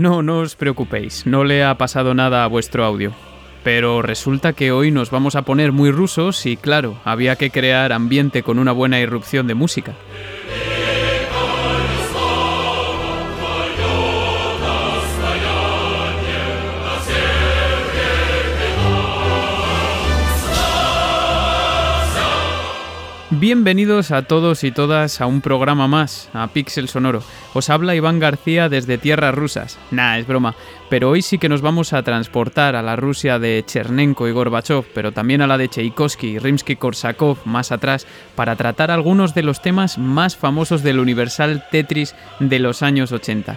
No, no os preocupéis, no le ha pasado nada a vuestro audio. Pero resulta que hoy nos vamos a poner muy rusos y claro, había que crear ambiente con una buena irrupción de música. Bienvenidos a todos y todas a un programa más, a Pixel Sonoro. Os habla Iván García desde tierras rusas. Nah, es broma. Pero hoy sí que nos vamos a transportar a la Rusia de Chernenko y Gorbachev, pero también a la de Tchaikovsky y Rimsky-Korsakov más atrás, para tratar algunos de los temas más famosos del universal Tetris de los años 80.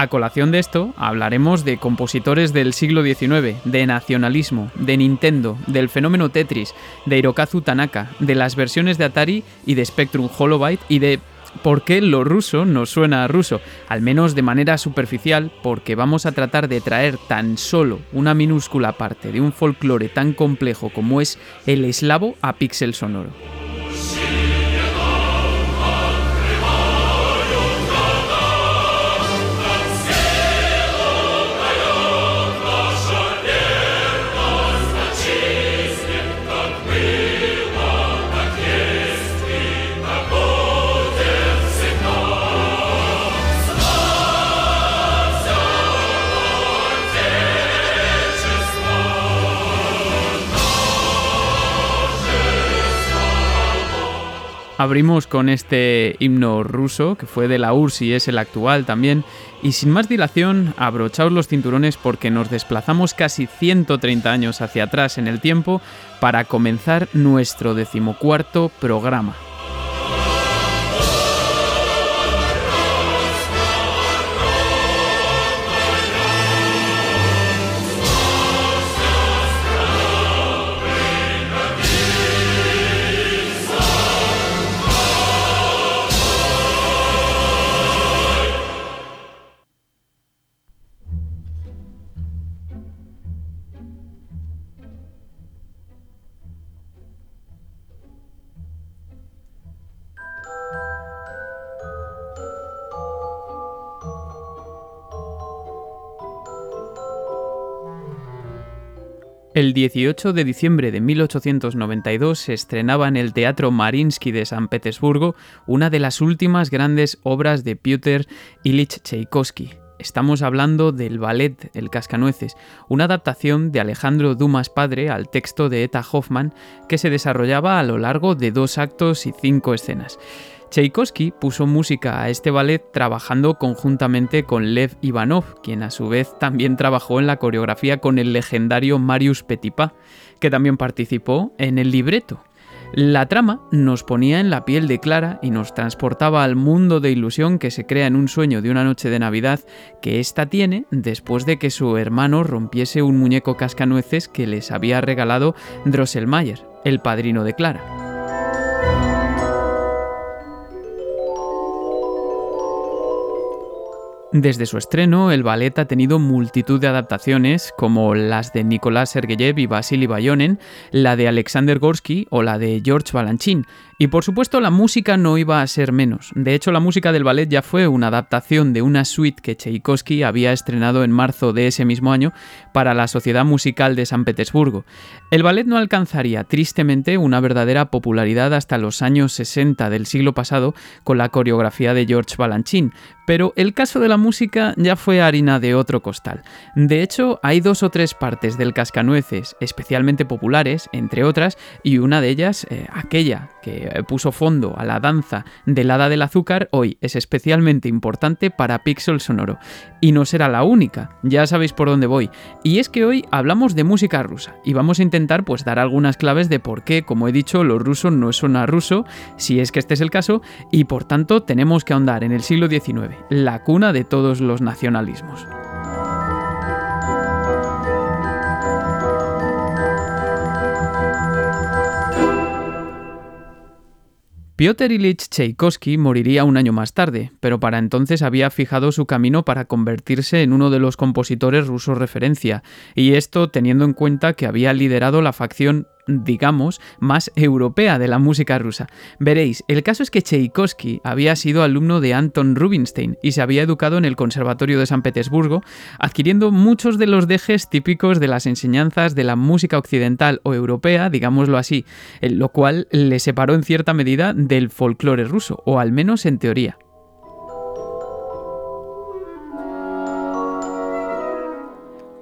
A colación de esto, hablaremos de compositores del siglo XIX, de nacionalismo, de Nintendo, del fenómeno Tetris, de Hirokazu Tanaka, de las versiones de Atari y de Spectrum Holobyte y de por qué lo ruso nos suena a ruso, al menos de manera superficial, porque vamos a tratar de traer tan solo una minúscula parte de un folclore tan complejo como es el eslavo a píxel sonoro. Abrimos con este himno ruso, que fue de la URSS y es el actual también, y sin más dilación, abrochaos los cinturones porque nos desplazamos casi 130 años hacia atrás en el tiempo para comenzar nuestro decimocuarto programa. El 18 de diciembre de 1892 se estrenaba en el Teatro Marinsky de San Petersburgo una de las últimas grandes obras de Piotr Ilich Tchaikovsky. Estamos hablando del ballet El Cascanueces, una adaptación de Alejandro Dumas padre al texto de Eta Hoffman que se desarrollaba a lo largo de dos actos y cinco escenas. Tchaikovsky puso música a este ballet trabajando conjuntamente con Lev Ivanov, quien a su vez también trabajó en la coreografía con el legendario Marius Petipa, que también participó en el libreto. La trama nos ponía en la piel de Clara y nos transportaba al mundo de ilusión que se crea en un sueño de una noche de Navidad que ésta tiene después de que su hermano rompiese un muñeco cascanueces que les había regalado Drosselmayer, el padrino de Clara. Desde su estreno, el ballet ha tenido multitud de adaptaciones, como las de Nicolás Sergeyev y Vasily Bayonen, la de Alexander Gorsky o la de George Balanchine, y por supuesto la música no iba a ser menos. De hecho, la música del ballet ya fue una adaptación de una suite que Tchaikovsky había estrenado en marzo de ese mismo año para la Sociedad Musical de San Petersburgo. El ballet no alcanzaría, tristemente, una verdadera popularidad hasta los años 60 del siglo pasado con la coreografía de George Balanchine, pero el caso de la música ya fue harina de otro costal. De hecho, hay dos o tres partes del cascanueces especialmente populares, entre otras, y una de ellas, eh, aquella que eh, puso fondo a la danza del hada del azúcar, hoy es especialmente importante para Pixel Sonoro. Y no será la única, ya sabéis por dónde voy. Y es que hoy hablamos de música rusa y vamos a intentar pues dar algunas claves de por qué, como he dicho, lo ruso no suena ruso, si es que este es el caso, y por tanto tenemos que ahondar en el siglo XIX, la cuna de todos los nacionalismos. Piotr Ilyich Tchaikovsky moriría un año más tarde, pero para entonces había fijado su camino para convertirse en uno de los compositores rusos referencia, y esto teniendo en cuenta que había liderado la facción digamos, más europea de la música rusa. Veréis, el caso es que Tchaikovsky había sido alumno de Anton Rubinstein y se había educado en el Conservatorio de San Petersburgo, adquiriendo muchos de los dejes típicos de las enseñanzas de la música occidental o europea, digámoslo así, lo cual le separó en cierta medida del folclore ruso, o al menos en teoría.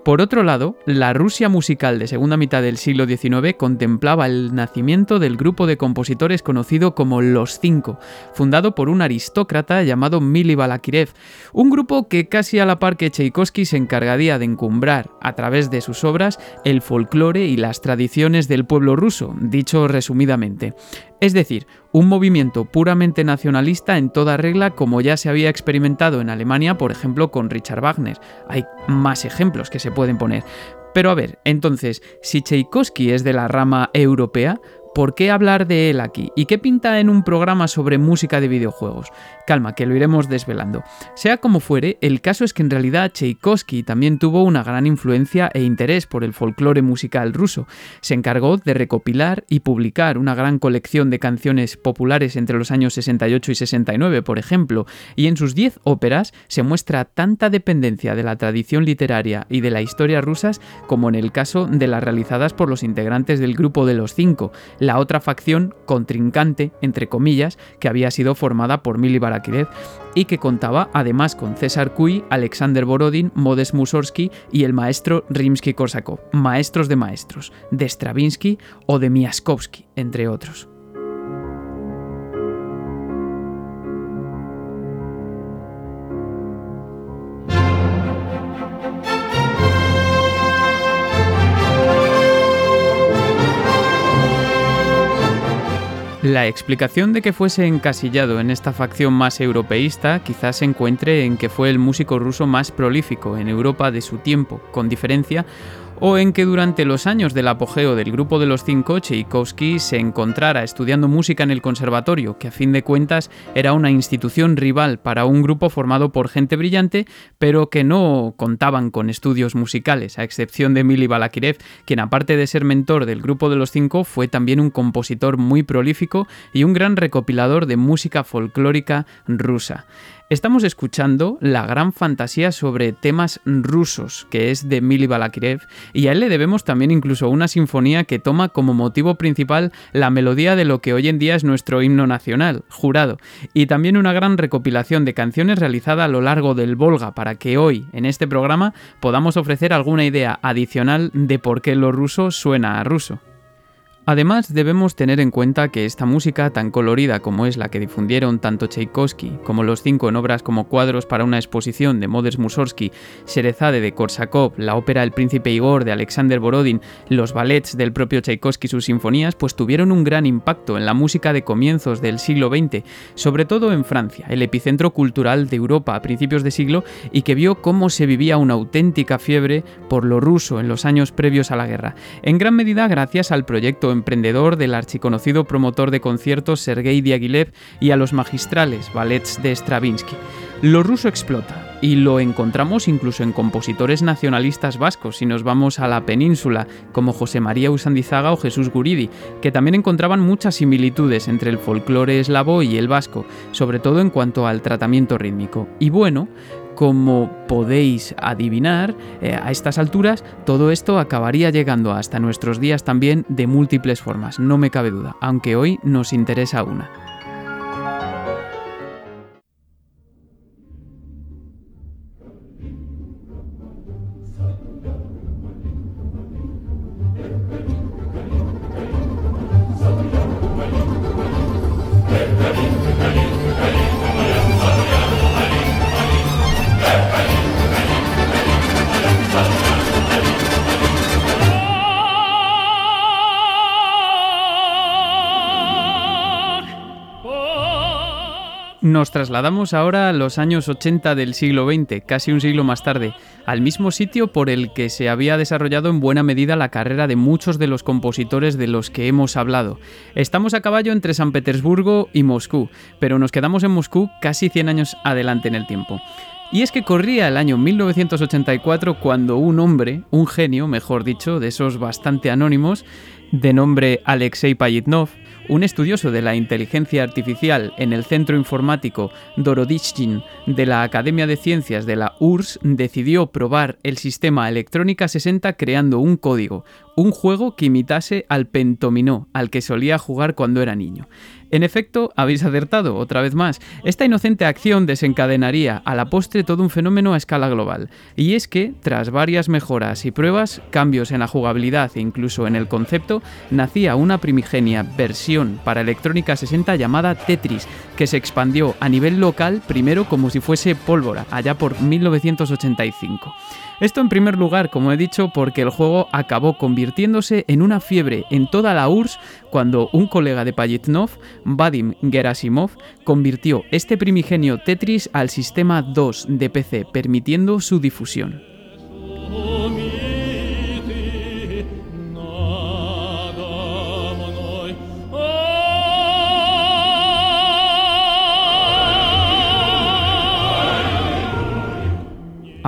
Por otro lado, la Rusia musical de segunda mitad del siglo XIX contemplaba el nacimiento del grupo de compositores conocido como Los Cinco, fundado por un aristócrata llamado Mili Balakirev, un grupo que casi a la par que Tchaikovsky se encargaría de encumbrar, a través de sus obras, el folclore y las tradiciones del pueblo ruso, dicho resumidamente. Es decir, un movimiento puramente nacionalista en toda regla como ya se había experimentado en Alemania, por ejemplo, con Richard Wagner. Hay más ejemplos que se pueden poner. Pero a ver, entonces, si Tchaikovsky es de la rama europea, ¿Por qué hablar de él aquí? ¿Y qué pinta en un programa sobre música de videojuegos? Calma, que lo iremos desvelando. Sea como fuere, el caso es que en realidad Tchaikovsky también tuvo una gran influencia e interés por el folclore musical ruso. Se encargó de recopilar y publicar una gran colección de canciones populares entre los años 68 y 69, por ejemplo, y en sus 10 óperas se muestra tanta dependencia de la tradición literaria y de la historia rusas como en el caso de las realizadas por los integrantes del grupo de los cinco, la otra facción contrincante, entre comillas, que había sido formada por Mili Barakirev y que contaba además con César Cui, Alexander Borodin, Modest Mussorgsky y el maestro Rimsky-Korsakov, maestros de maestros, de Stravinsky o de Miaskovsky, entre otros. La explicación de que fuese encasillado en esta facción más europeísta quizás se encuentre en que fue el músico ruso más prolífico en Europa de su tiempo, con diferencia, o en que durante los años del apogeo del grupo de los cinco, Tchaikovsky se encontrara estudiando música en el conservatorio, que a fin de cuentas era una institución rival para un grupo formado por gente brillante, pero que no contaban con estudios musicales, a excepción de Mili Balakirev, quien aparte de ser mentor del grupo de los cinco, fue también un compositor muy prolífico y un gran recopilador de música folclórica rusa. Estamos escuchando la gran fantasía sobre temas rusos, que es de Mili Balakirev, y a él le debemos también incluso una sinfonía que toma como motivo principal la melodía de lo que hoy en día es nuestro himno nacional, jurado, y también una gran recopilación de canciones realizada a lo largo del Volga para que hoy, en este programa, podamos ofrecer alguna idea adicional de por qué lo ruso suena a ruso. Además, debemos tener en cuenta que esta música tan colorida como es la que difundieron tanto Tchaikovsky como los cinco en obras como cuadros para una exposición de Modest Mussorgsky, Sherezade de Korsakov, la ópera El príncipe Igor de Alexander Borodin, los ballets del propio Tchaikovsky y sus sinfonías, pues tuvieron un gran impacto en la música de comienzos del siglo XX, sobre todo en Francia, el epicentro cultural de Europa a principios de siglo y que vio cómo se vivía una auténtica fiebre por lo ruso en los años previos a la guerra, en gran medida gracias al proyecto emprendedor del archiconocido promotor de conciertos Sergei Diaghilev y a los magistrales ballets de Stravinsky. Lo ruso explota y lo encontramos incluso en compositores nacionalistas vascos si nos vamos a la península, como José María Usandizaga o Jesús Guridi, que también encontraban muchas similitudes entre el folclore eslavo y el vasco, sobre todo en cuanto al tratamiento rítmico. Y bueno, como podéis adivinar, eh, a estas alturas todo esto acabaría llegando hasta nuestros días también de múltiples formas, no me cabe duda, aunque hoy nos interesa una. Nos trasladamos ahora a los años 80 del siglo XX, casi un siglo más tarde, al mismo sitio por el que se había desarrollado en buena medida la carrera de muchos de los compositores de los que hemos hablado. Estamos a caballo entre San Petersburgo y Moscú, pero nos quedamos en Moscú casi 100 años adelante en el tiempo. Y es que corría el año 1984 cuando un hombre, un genio, mejor dicho, de esos bastante anónimos, De nombre Alexei Payitnov, un estudioso de la inteligencia artificial en el centro informático Dorodichkin de la Academia de Ciencias de la URSS decidió probar el sistema Electrónica 60 creando un código, un juego que imitase al pentominó, al que solía jugar cuando era niño. En efecto, habéis acertado, otra vez más. Esta inocente acción desencadenaría a la postre todo un fenómeno a escala global. Y es que, tras varias mejoras y pruebas, cambios en la jugabilidad e incluso en el concepto, nacía una primigenia versión para Electrónica 60 llamada Tetris, que se expandió a nivel local primero como si fuese pólvora, allá por 1985. Esto en primer lugar, como he dicho, porque el juego acabó convirtiéndose en una fiebre en toda la URSS cuando un colega de Payitnov, Vadim Gerasimov, convirtió este primigenio Tetris al sistema 2 de PC, permitiendo su difusión.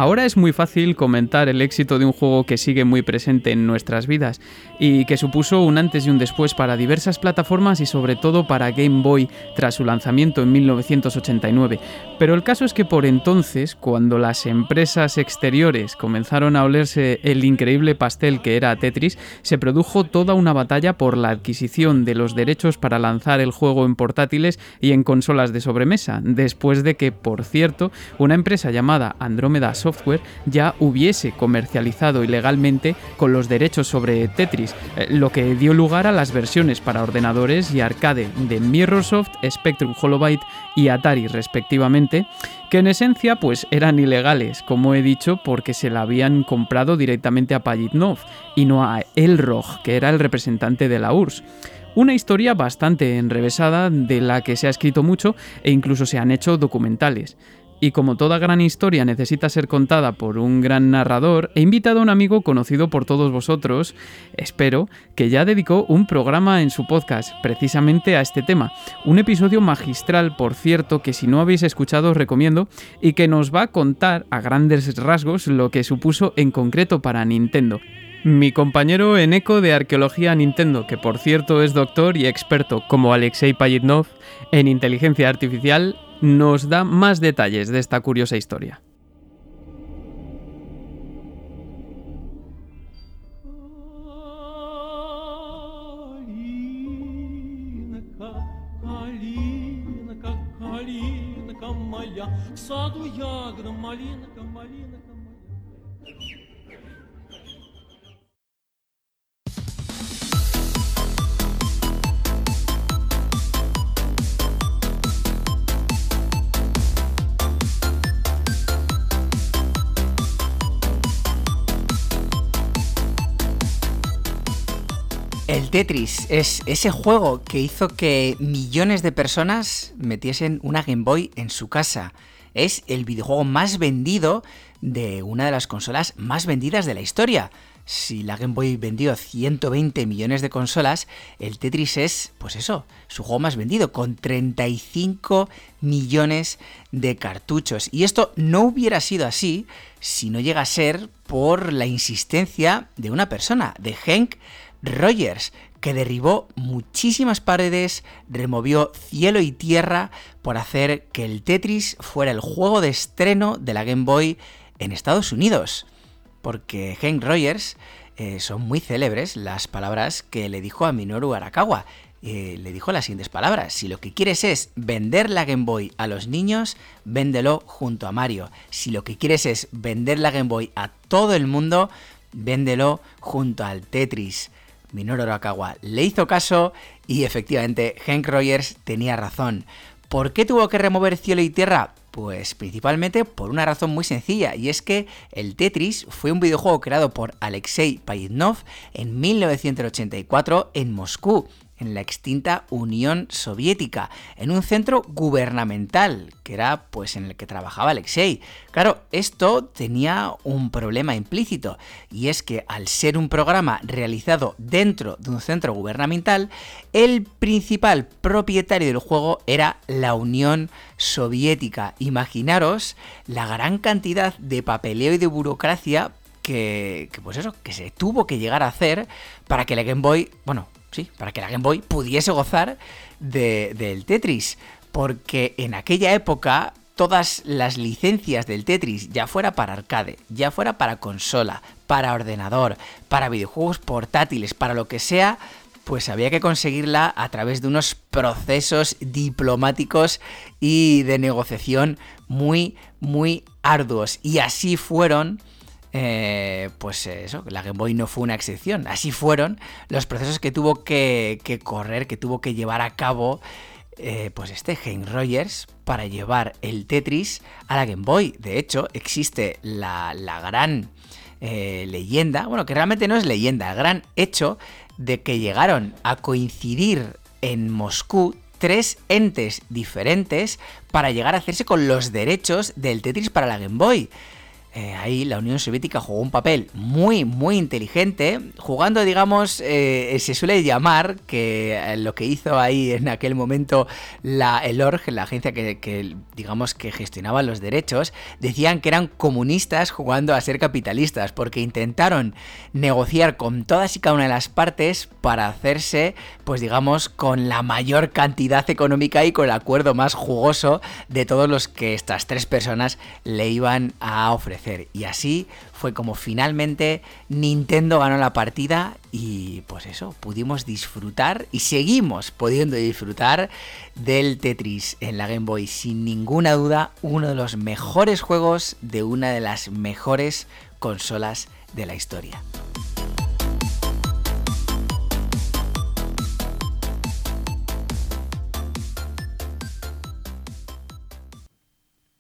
Ahora es muy fácil comentar el éxito de un juego que sigue muy presente en nuestras vidas y que supuso un antes y un después para diversas plataformas y sobre todo para Game Boy tras su lanzamiento en 1989. Pero el caso es que por entonces, cuando las empresas exteriores comenzaron a olerse el increíble pastel que era Tetris, se produjo toda una batalla por la adquisición de los derechos para lanzar el juego en portátiles y en consolas de sobremesa, después de que, por cierto, una empresa llamada Andromeda software ya hubiese comercializado ilegalmente con los derechos sobre Tetris, eh, lo que dio lugar a las versiones para ordenadores y arcade de Mirrorsoft, Spectrum Holobyte y Atari respectivamente, que en esencia pues eran ilegales, como he dicho, porque se la habían comprado directamente a Payitnov y no a Elrog, que era el representante de la URSS. Una historia bastante enrevesada de la que se ha escrito mucho e incluso se han hecho documentales. Y como toda gran historia necesita ser contada por un gran narrador, he invitado a un amigo conocido por todos vosotros, espero, que ya dedicó un programa en su podcast precisamente a este tema. Un episodio magistral, por cierto, que si no habéis escuchado os recomiendo y que nos va a contar a grandes rasgos lo que supuso en concreto para Nintendo. Mi compañero en eco de arqueología Nintendo, que por cierto es doctor y experto como Alexei Payitnov en inteligencia artificial, nos da más detalles de esta curiosa historia. El Tetris es ese juego que hizo que millones de personas metiesen una Game Boy en su casa. Es el videojuego más vendido de una de las consolas más vendidas de la historia. Si la Game Boy vendió 120 millones de consolas, el Tetris es, pues eso, su juego más vendido, con 35 millones de cartuchos. Y esto no hubiera sido así si no llega a ser por la insistencia de una persona, de Henk Rogers, que derribó muchísimas paredes, removió cielo y tierra por hacer que el Tetris fuera el juego de estreno de la Game Boy en Estados Unidos. Porque Hank Rogers eh, son muy célebres las palabras que le dijo a Minoru Arakawa. Eh, le dijo las siguientes palabras, si lo que quieres es vender la Game Boy a los niños, véndelo junto a Mario. Si lo que quieres es vender la Game Boy a todo el mundo, véndelo junto al Tetris. Minoru Arakawa le hizo caso y efectivamente Hank Rogers tenía razón. ¿Por qué tuvo que remover cielo y tierra? Pues principalmente por una razón muy sencilla, y es que el Tetris fue un videojuego creado por Alexei Payitnov en 1984 en Moscú, en la extinta Unión Soviética, en un centro gubernamental, que era pues en el que trabajaba Alexei. Claro, esto tenía un problema implícito, y es que al ser un programa realizado dentro de un centro gubernamental, el principal propietario del juego era la Unión Soviética. Imaginaros la gran cantidad de papeleo y de burocracia que, pues eso, que se tuvo que llegar a hacer para que la Game Boy, bueno, sí, para que la Game Boy pudiese gozar del Tetris. Porque en aquella época todas las licencias del Tetris, ya fuera para arcade, ya fuera para consola, para ordenador, para videojuegos portátiles, para lo que sea, pues había que conseguirla a través de unos procesos diplomáticos y de negociación muy, muy arduos. Y así fueron, eh, pues eso, la Game Boy no fue una excepción. Así fueron los procesos que tuvo que, correr, que tuvo que llevar a cabo, eh, pues este Game Rogers para llevar el Tetris a la Game Boy. De hecho, existe la, gran eh, leyenda, bueno, que realmente no es leyenda, el gran hecho de que llegaron a coincidir en Moscú tres entes diferentes para llegar a hacerse con los derechos del Tetris para la Game Boy. Eh, ahí la Unión Soviética jugó un papel muy, muy inteligente, jugando, digamos, eh, se suele llamar que eh, lo que hizo ahí en aquel momento la, el ORG, la agencia que, digamos, que gestionaba los derechos, decían que eran comunistas jugando a ser capitalistas, porque intentaron negociar con todas y cada una de las partes para hacerse, pues digamos, con la mayor cantidad económica y con el acuerdo más jugoso de todos los que estas tres personas le iban a ofrecer. Y así fue como finalmente Nintendo ganó la partida y pues eso, pudimos disfrutar y seguimos pudiendo disfrutar del Tetris en la Game Boy. Sin ninguna duda, uno de los mejores juegos de una de las mejores consolas de la historia.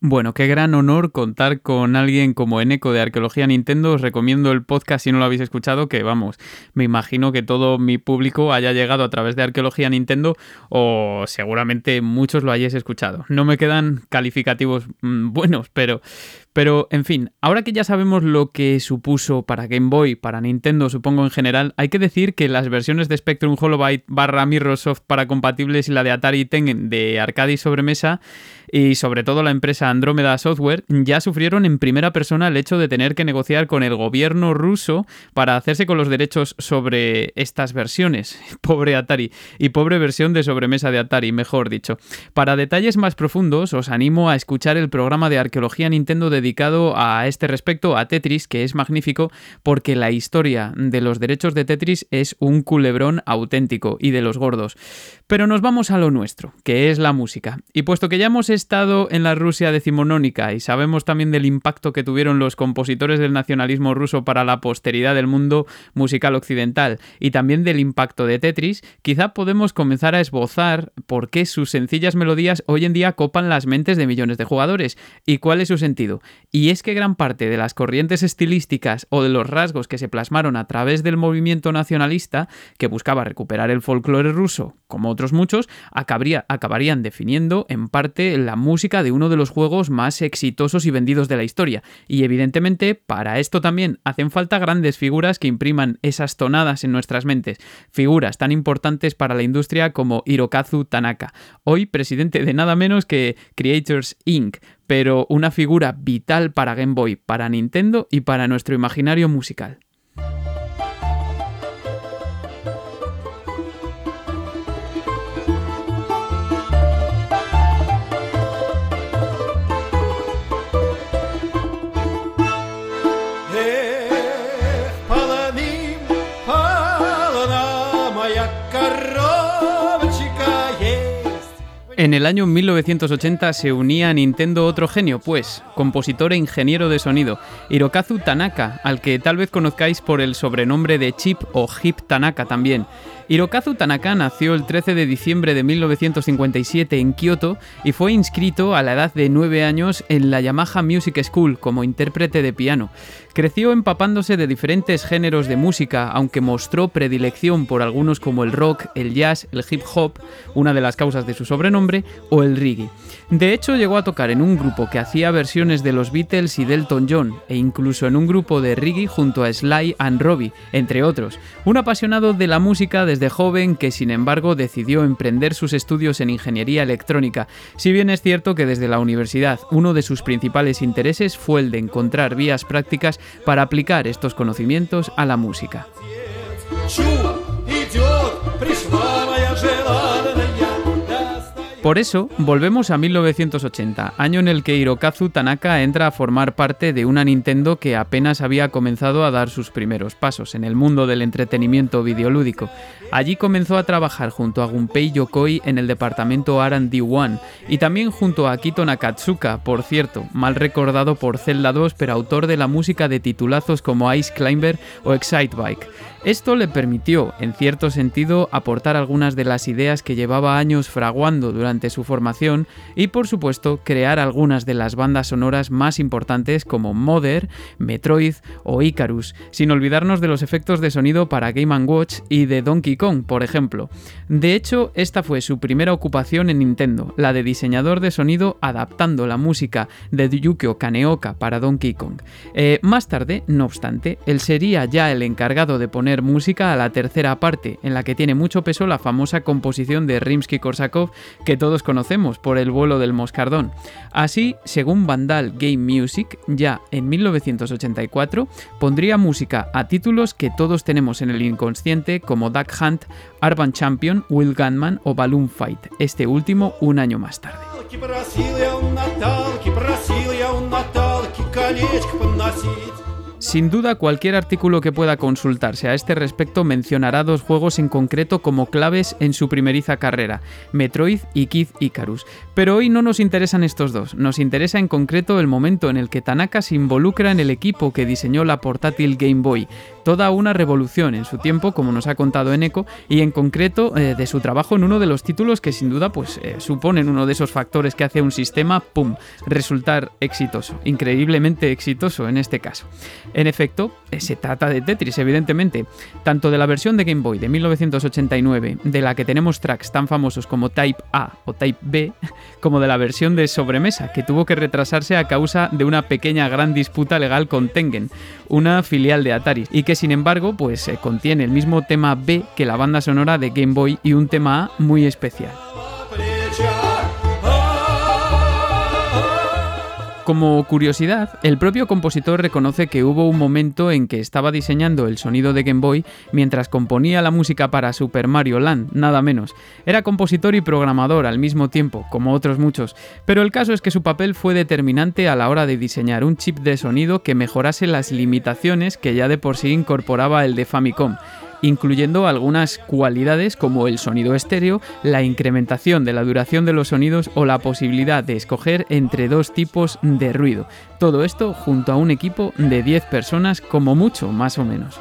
Bueno, qué gran honor contar con alguien como Eneco de Arqueología Nintendo. Os recomiendo el podcast si no lo habéis escuchado, que vamos, me imagino que todo mi público haya llegado a través de Arqueología Nintendo o seguramente muchos lo hayáis escuchado. No me quedan calificativos mm, buenos, pero pero, en fin, ahora que ya sabemos lo que supuso para Game Boy, para Nintendo, supongo en general, hay que decir que las versiones de Spectrum Holobyte barra Microsoft para compatibles y la de Atari Tengen de arcade y sobremesa, y sobre todo la empresa Andromeda Software, ya sufrieron en primera persona el hecho de tener que negociar con el gobierno ruso para hacerse con los derechos sobre estas versiones. Pobre Atari, y pobre versión de sobremesa de Atari, mejor dicho. Para detalles más profundos, os animo a escuchar el programa de arqueología Nintendo de dedicado a este respecto, a Tetris, que es magnífico porque la historia de los derechos de Tetris es un culebrón auténtico y de los gordos. Pero nos vamos a lo nuestro, que es la música. Y puesto que ya hemos estado en la Rusia decimonónica y sabemos también del impacto que tuvieron los compositores del nacionalismo ruso para la posteridad del mundo musical occidental y también del impacto de Tetris, quizá podemos comenzar a esbozar por qué sus sencillas melodías hoy en día copan las mentes de millones de jugadores y cuál es su sentido. Y es que gran parte de las corrientes estilísticas o de los rasgos que se plasmaron a través del movimiento nacionalista que buscaba recuperar el folclore ruso, como otros muchos, acabarían definiendo en parte la música de uno de los juegos más exitosos y vendidos de la historia. Y evidentemente, para esto también hacen falta grandes figuras que impriman esas tonadas en nuestras mentes, figuras tan importantes para la industria como Hirokazu Tanaka, hoy presidente de nada menos que Creators Inc., pero una figura vital para Game Boy, para Nintendo y para nuestro imaginario musical. En el año 1980 se unía a Nintendo otro genio, pues, compositor e ingeniero de sonido, Hirokazu Tanaka, al que tal vez conozcáis por el sobrenombre de Chip o Hip Tanaka también. Hirokazu Tanaka nació el 13 de diciembre de 1957 en Kioto y fue inscrito a la edad de 9 años en la Yamaha Music School como intérprete de piano. Creció empapándose de diferentes géneros de música, aunque mostró predilección por algunos como el rock, el jazz, el hip hop, una de las causas de su sobrenombre, nombre, o el reggae. De hecho, llegó a tocar en un grupo que hacía versiones de los Beatles y Delton John, e incluso en un grupo de reggae junto a Sly and Robbie, entre otros. Un apasionado de la música desde joven que, sin embargo, decidió emprender sus estudios en ingeniería electrónica, si bien es cierto que desde la universidad uno de sus principales intereses fue el de encontrar vías prácticas para aplicar estos conocimientos a la música. Por eso, volvemos a 1980, año en el que Hirokazu Tanaka entra a formar parte de una Nintendo que apenas había comenzado a dar sus primeros pasos en el mundo del entretenimiento videolúdico. Allí comenzó a trabajar junto a Gunpei Yokoi en el departamento R&D One y también junto a Akito Nakatsuka, por cierto, mal recordado por Zelda 2 pero autor de la música de titulazos como Ice Climber o Excite Bike. Esto le permitió, en cierto sentido, aportar algunas de las ideas que llevaba años fraguando durante su formación y, por supuesto, crear algunas de las bandas sonoras más importantes como Mother, Metroid o Icarus, sin olvidarnos de los efectos de sonido para Game Watch y de Donkey Kong, por ejemplo. De hecho, esta fue su primera ocupación en Nintendo, la de diseñador de sonido adaptando la música de Yukio Kaneoka para Donkey Kong. Eh, más tarde, no obstante, él sería ya el encargado de poner música a la tercera parte, en la que tiene mucho peso la famosa composición de Rimsky-Korsakov que todos conocemos por el vuelo del moscardón. Así, según Vandal Game Music, ya en 1984 pondría música a títulos que todos tenemos en el inconsciente como Duck Hunt, Urban Champion, Will Gunman o Balloon Fight, este último un año más tarde. Sin duda, cualquier artículo que pueda consultarse a este respecto mencionará dos juegos en concreto como claves en su primeriza carrera, Metroid y Kid Icarus. Pero hoy no nos interesan estos dos, nos interesa en concreto el momento en el que Tanaka se involucra en el equipo que diseñó la portátil Game Boy, toda una revolución en su tiempo, como nos ha contado Eneco, y en concreto eh, de su trabajo en uno de los títulos que sin duda pues eh, suponen uno de esos factores que hace un sistema, ¡pum!, resultar exitoso, increíblemente exitoso en este caso. En efecto, eh, se trata de Tetris, evidentemente, tanto de la versión de Game Boy de 1989, de la que tenemos tracks tan famosos como Type A o Type B, como de la versión de sobremesa, que tuvo que retrasarse a causa de una pequeña gran disputa legal con Tengen, una filial de Atari, y que sin embargo pues eh, contiene el mismo tema B que la banda sonora de Game Boy y un tema A muy especial. Como curiosidad, el propio compositor reconoce que hubo un momento en que estaba diseñando el sonido de Game Boy mientras componía la música para Super Mario Land, nada menos. Era compositor y programador al mismo tiempo, como otros muchos, pero el caso es que su papel fue determinante a la hora de diseñar un chip de sonido que mejorase las limitaciones que ya de por sí incorporaba el de Famicom incluyendo algunas cualidades como el sonido estéreo, la incrementación de la duración de los sonidos o la posibilidad de escoger entre dos tipos de ruido. Todo esto junto a un equipo de 10 personas como mucho, más o menos.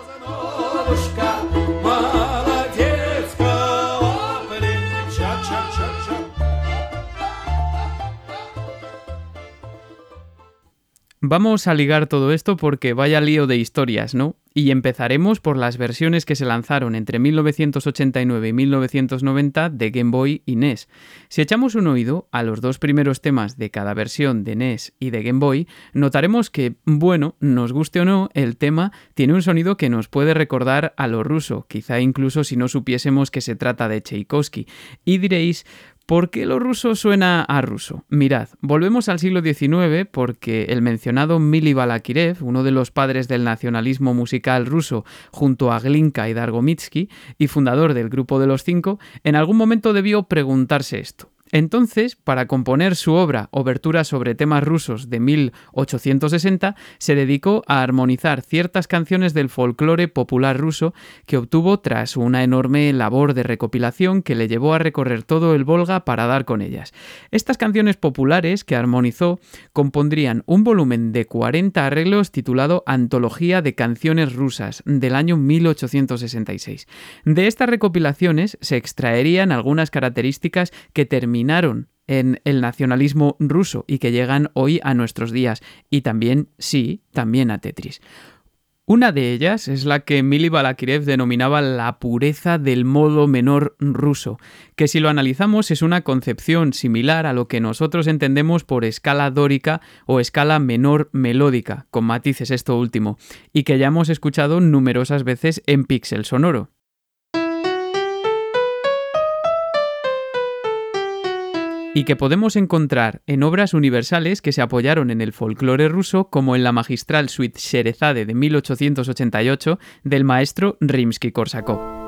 Vamos a ligar todo esto porque vaya lío de historias, ¿no? Y empezaremos por las versiones que se lanzaron entre 1989 y 1990 de Game Boy y NES. Si echamos un oído a los dos primeros temas de cada versión de NES y de Game Boy, notaremos que, bueno, nos guste o no, el tema tiene un sonido que nos puede recordar a lo ruso, quizá incluso si no supiésemos que se trata de Tchaikovsky. Y diréis, ¿Por qué lo ruso suena a ruso? Mirad, volvemos al siglo XIX porque el mencionado Mili Balakirev, uno de los padres del nacionalismo musical ruso junto a Glinka y Dargomitsky y fundador del Grupo de los Cinco, en algún momento debió preguntarse esto. Entonces, para componer su obra Obertura sobre temas rusos de 1860, se dedicó a armonizar ciertas canciones del folclore popular ruso que obtuvo tras una enorme labor de recopilación que le llevó a recorrer todo el Volga para dar con ellas. Estas canciones populares que armonizó compondrían un volumen de 40 arreglos titulado Antología de Canciones Rusas del año 1866. De estas recopilaciones se extraerían algunas características que en el nacionalismo ruso y que llegan hoy a nuestros días y también, sí, también a Tetris. Una de ellas es la que Mili Balakirev denominaba la pureza del modo menor ruso, que si lo analizamos es una concepción similar a lo que nosotros entendemos por escala dórica o escala menor melódica, con matices esto último, y que ya hemos escuchado numerosas veces en Pixel Sonoro. Y que podemos encontrar en obras universales que se apoyaron en el folclore ruso, como en la magistral suite Sherezade de 1888 del maestro Rimsky-Korsakov.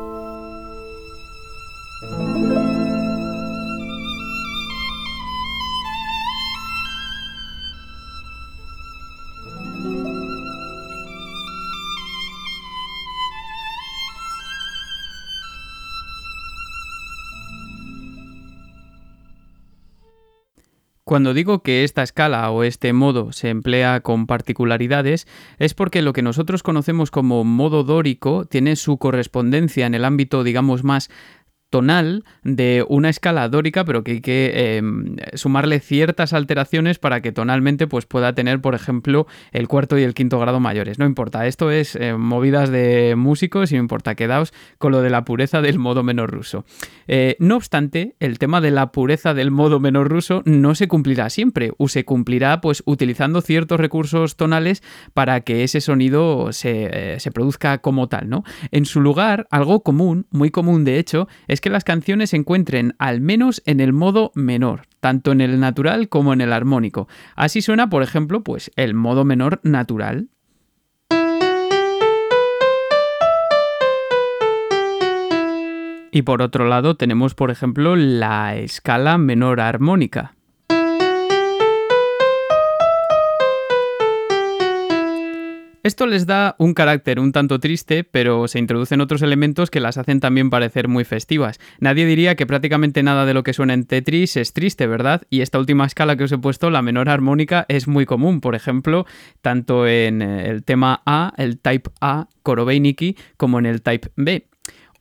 Cuando digo que esta escala o este modo se emplea con particularidades, es porque lo que nosotros conocemos como modo dórico tiene su correspondencia en el ámbito, digamos, más tonal de una escala dórica, pero que hay que em, sumarle ciertas alteraciones para que tonalmente pues, pueda tener, por ejemplo, el cuarto y el quinto grado mayores. No importa, esto es eh, movidas de músicos y no importa, quedaos con lo de la pureza del modo menor ruso. Eh, no obstante, el tema de la pureza del modo menor ruso no se cumplirá siempre, o se cumplirá pues utilizando ciertos recursos tonales para que ese sonido se, eh, se produzca como tal, ¿no? En su lugar, algo común, muy común de hecho, es que las canciones se encuentren al menos en el modo menor, tanto en el natural como en el armónico. Así suena, por ejemplo, pues el modo menor natural. Y por otro lado tenemos, por ejemplo, la escala menor armónica. Esto les da un carácter un tanto triste, pero se introducen otros elementos que las hacen también parecer muy festivas. Nadie diría que prácticamente nada de lo que suena en Tetris es triste, ¿verdad? Y esta última escala que os he puesto, la menor armónica, es muy común. Por ejemplo, tanto en el tema A, el Type A, Korobeiniki, como en el Type B.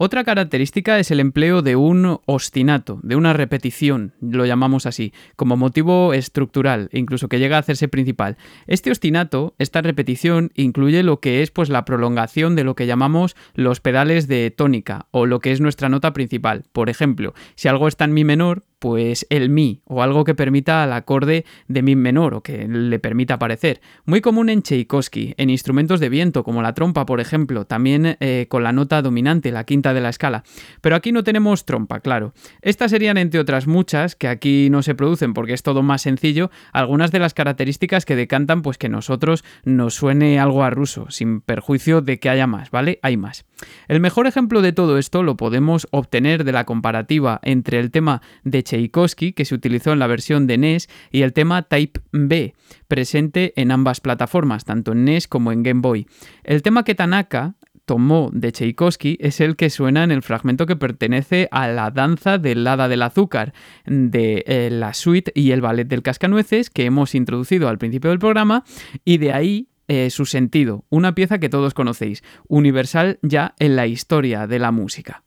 Otra característica es el empleo de un ostinato, de una repetición, lo llamamos así, como motivo estructural, incluso que llega a hacerse principal. Este ostinato, esta repetición, incluye lo que es pues la prolongación de lo que llamamos los pedales de tónica o lo que es nuestra nota principal. Por ejemplo, si algo está en mi menor, pues el mi o algo que permita al acorde de mi menor o que le permita aparecer. Muy común en Tchaikovsky, en instrumentos de viento como la trompa, por ejemplo, también eh, con la nota dominante, la quinta de la escala. Pero aquí no tenemos trompa, claro. Estas serían, entre otras muchas, que aquí no se producen porque es todo más sencillo, algunas de las características que decantan pues que nosotros nos suene algo a ruso, sin perjuicio de que haya más, ¿vale? Hay más. El mejor ejemplo de todo esto lo podemos obtener de la comparativa entre el tema de Tchaikovsky, que se utilizó en la versión de NES, y el tema Type B, presente en ambas plataformas, tanto en NES como en Game Boy. El tema que Tanaka tomó de Tchaikovsky es el que suena en el fragmento que pertenece a la danza del hada del azúcar de eh, la suite y el ballet del cascanueces que hemos introducido al principio del programa y de ahí eh, su sentido, una pieza que todos conocéis, universal ya en la historia de la música.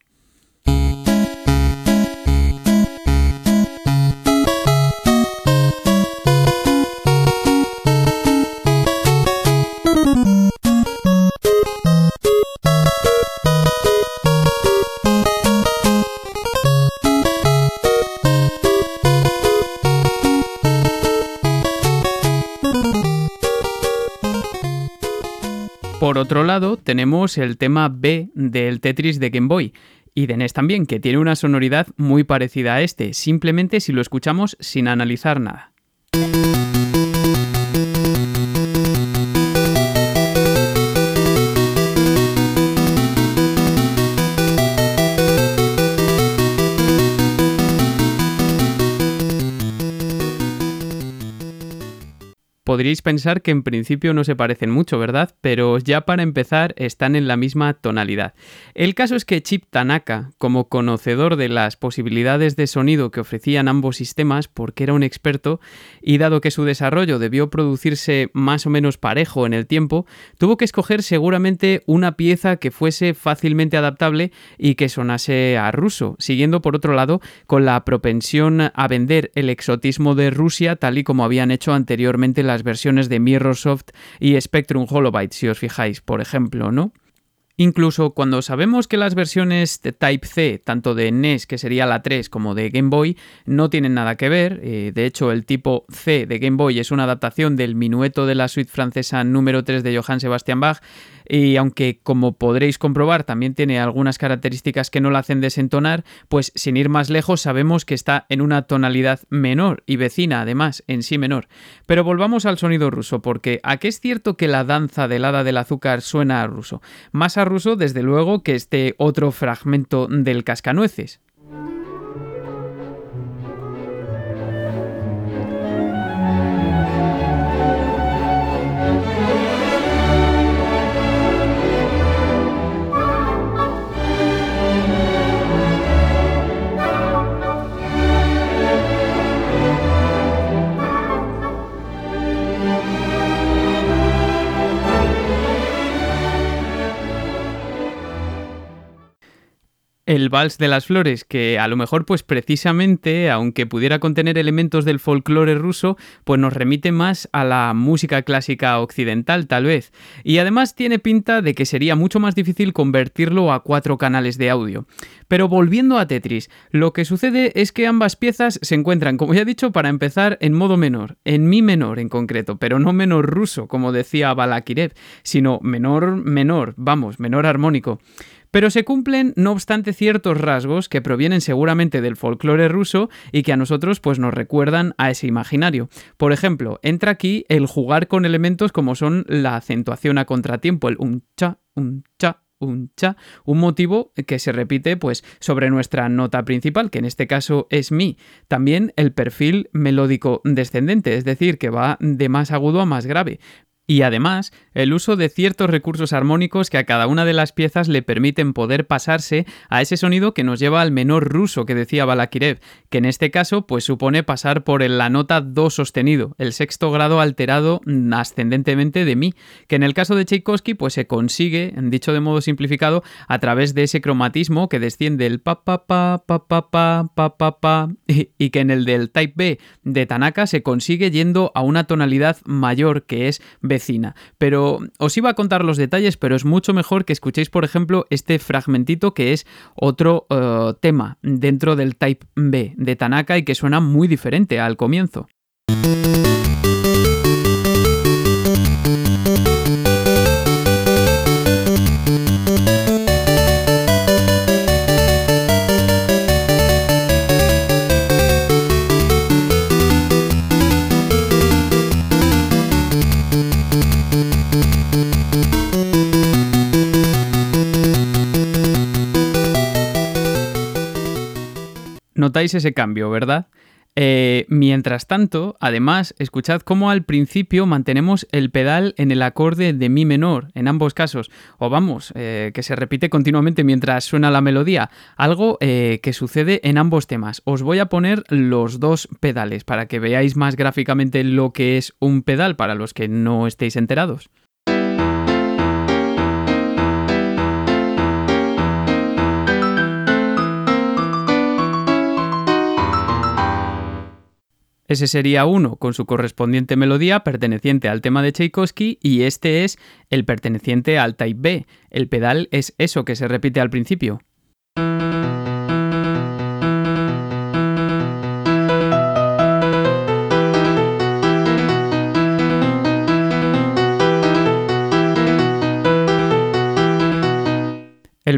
Por otro lado, tenemos el tema B del Tetris de Game Boy, y de NES también, que tiene una sonoridad muy parecida a este, simplemente si lo escuchamos sin analizar nada. Podríais pensar que en principio no se parecen mucho, ¿verdad? Pero ya para empezar están en la misma tonalidad. El caso es que Chip Tanaka, como conocedor de las posibilidades de sonido que ofrecían ambos sistemas, porque era un experto, y dado que su desarrollo debió producirse más o menos parejo en el tiempo, tuvo que escoger seguramente una pieza que fuese fácilmente adaptable y que sonase a ruso, siguiendo por otro lado con la propensión a vender el exotismo de Rusia tal y como habían hecho anteriormente las versiones de Mirrorsoft y Spectrum Holobyte, si os fijáis, por ejemplo, ¿no? Incluso cuando sabemos que las versiones de Type C, tanto de NES, que sería la 3, como de Game Boy, no tienen nada que ver, eh, de hecho el tipo C de Game Boy es una adaptación del minueto de la suite francesa número 3 de Johann Sebastian Bach, y aunque como podréis comprobar también tiene algunas características que no la hacen desentonar, pues sin ir más lejos sabemos que está en una tonalidad menor y vecina además en sí menor. Pero volvamos al sonido ruso, porque ¿a qué es cierto que la danza del hada del azúcar suena a ruso? Más a ruso desde luego que este otro fragmento del cascanueces. El Vals de las Flores, que a lo mejor pues precisamente, aunque pudiera contener elementos del folclore ruso, pues nos remite más a la música clásica occidental tal vez. Y además tiene pinta de que sería mucho más difícil convertirlo a cuatro canales de audio. Pero volviendo a Tetris, lo que sucede es que ambas piezas se encuentran, como ya he dicho, para empezar en modo menor, en mi menor en concreto, pero no menor ruso, como decía Balakirev, sino menor menor, vamos, menor armónico. Pero se cumplen, no obstante, ciertos rasgos que provienen seguramente del folclore ruso y que a nosotros pues, nos recuerdan a ese imaginario. Por ejemplo, entra aquí el jugar con elementos como son la acentuación a contratiempo, el un cha, un cha, un cha, un motivo que se repite pues sobre nuestra nota principal, que en este caso es mi. También el perfil melódico descendente, es decir, que va de más agudo a más grave. Y además, el uso de ciertos recursos armónicos que a cada una de las piezas le permiten poder pasarse a ese sonido que nos lleva al menor ruso que decía Balakirev, que en este caso pues supone pasar por la nota do sostenido, el sexto grado alterado ascendentemente de mi, que en el caso de Tchaikovsky pues se consigue, dicho de modo simplificado, a través de ese cromatismo que desciende el pa pa pa pa pa pa pa pa pa y que en el del type B de Tanaka se consigue yendo a una tonalidad mayor que es Pero os iba a contar los detalles, pero es mucho mejor que escuchéis, por ejemplo, este fragmentito que es otro eh, tema dentro del Type B de Tanaka y que suena muy diferente al comienzo. Notáis ese cambio, ¿verdad? Eh, mientras tanto, además, escuchad cómo al principio mantenemos el pedal en el acorde de mi menor, en ambos casos, o vamos, eh, que se repite continuamente mientras suena la melodía, algo eh, que sucede en ambos temas. Os voy a poner los dos pedales para que veáis más gráficamente lo que es un pedal para los que no estéis enterados. Ese sería uno con su correspondiente melodía perteneciente al tema de Tchaikovsky y este es el perteneciente al type B. El pedal es eso que se repite al principio.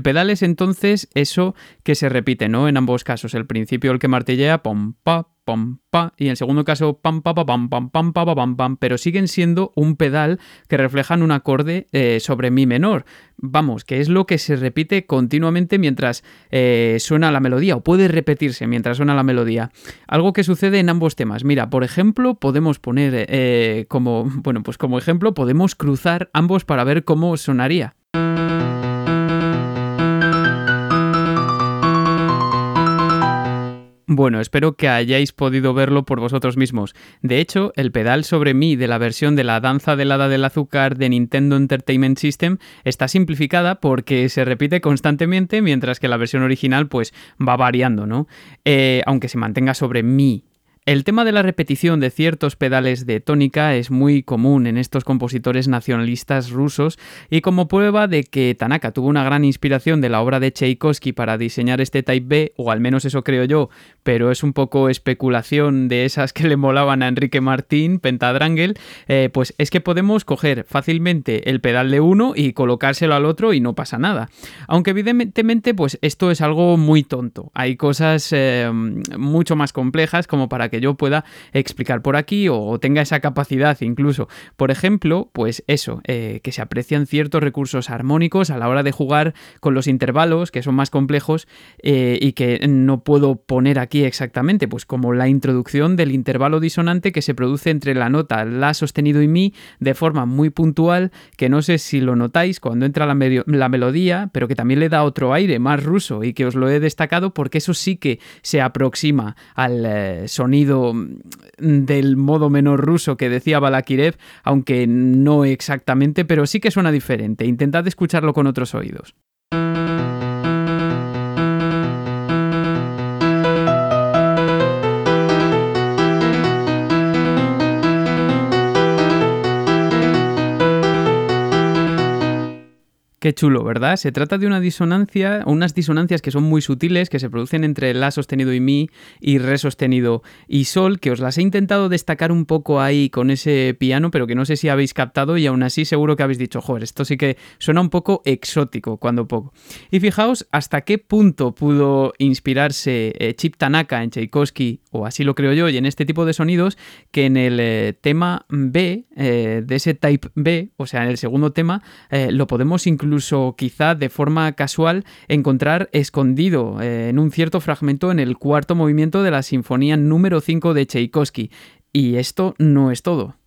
Pedal es entonces eso que se repite, ¿no? En ambos casos. El principio el que martillea, pom, pa, pom, pa, y en el segundo caso, pam, pa, pa, pam, pam, pam, pa, pam, pam, pero siguen siendo un pedal que reflejan un acorde eh, sobre mi menor. Vamos, que es lo que se repite continuamente mientras eh, suena la melodía, o puede repetirse mientras suena la melodía. Algo que sucede en ambos temas. Mira, por ejemplo, podemos poner eh, como, bueno, pues como ejemplo, podemos cruzar ambos para ver cómo sonaría. Bueno, espero que hayáis podido verlo por vosotros mismos. De hecho, el pedal sobre mí de la versión de la danza del hada del azúcar de Nintendo Entertainment System está simplificada porque se repite constantemente, mientras que la versión original pues va variando, ¿no? Eh, aunque se mantenga sobre mí El tema de la repetición de ciertos pedales de tónica es muy común en estos compositores nacionalistas rusos y como prueba de que Tanaka tuvo una gran inspiración de la obra de Tchaikovsky para diseñar este Type B, o al menos eso creo yo, pero es un poco especulación de esas que le molaban a Enrique Martín, Pentadrangle, eh, pues es que podemos coger fácilmente el pedal de uno y colocárselo al otro y no pasa nada. Aunque evidentemente pues esto es algo muy tonto. Hay cosas eh, mucho más complejas como para que que yo pueda explicar por aquí o, tenga esa capacidad incluso. Por ejemplo, pues eso, eh, que se aprecian ciertos recursos armónicos a la hora de jugar con los intervalos, que son más complejos eh, y que no puedo poner aquí exactamente, pues como la introducción del intervalo disonante que se produce entre la nota La sostenido y Mi de forma muy puntual, que no sé si lo notáis cuando entra la, melodía, pero que también le da otro aire más ruso y que os lo he destacado porque eso sí que se aproxima al eh, sonido del modo menor ruso que decía Balakirev, aunque no exactamente, pero sí que suena diferente. Intentad escucharlo con otros oídos. Qué chulo, ¿verdad? Se trata de una disonancia, unas disonancias que son muy sutiles, que se producen entre la sostenido y mi y re sostenido y sol, que os las he intentado destacar un poco ahí con ese piano, pero que no sé si habéis captado y aún así seguro que habéis dicho, joder, esto sí que suena un poco exótico cuando poco. Y fijaos hasta qué punto pudo inspirarse eh, Chip Tanaka en Tchaikovsky, o así lo creo yo, y en este tipo de sonidos, que en el eh, tema B, eh, de ese type B, o sea, en el segundo tema, lo podemos incluir incluso quizá de forma casual encontrar escondido eh, en un cierto fragmento en el cuarto movimiento de la Sinfonía número 5 de Tchaikovsky. Y esto no es todo.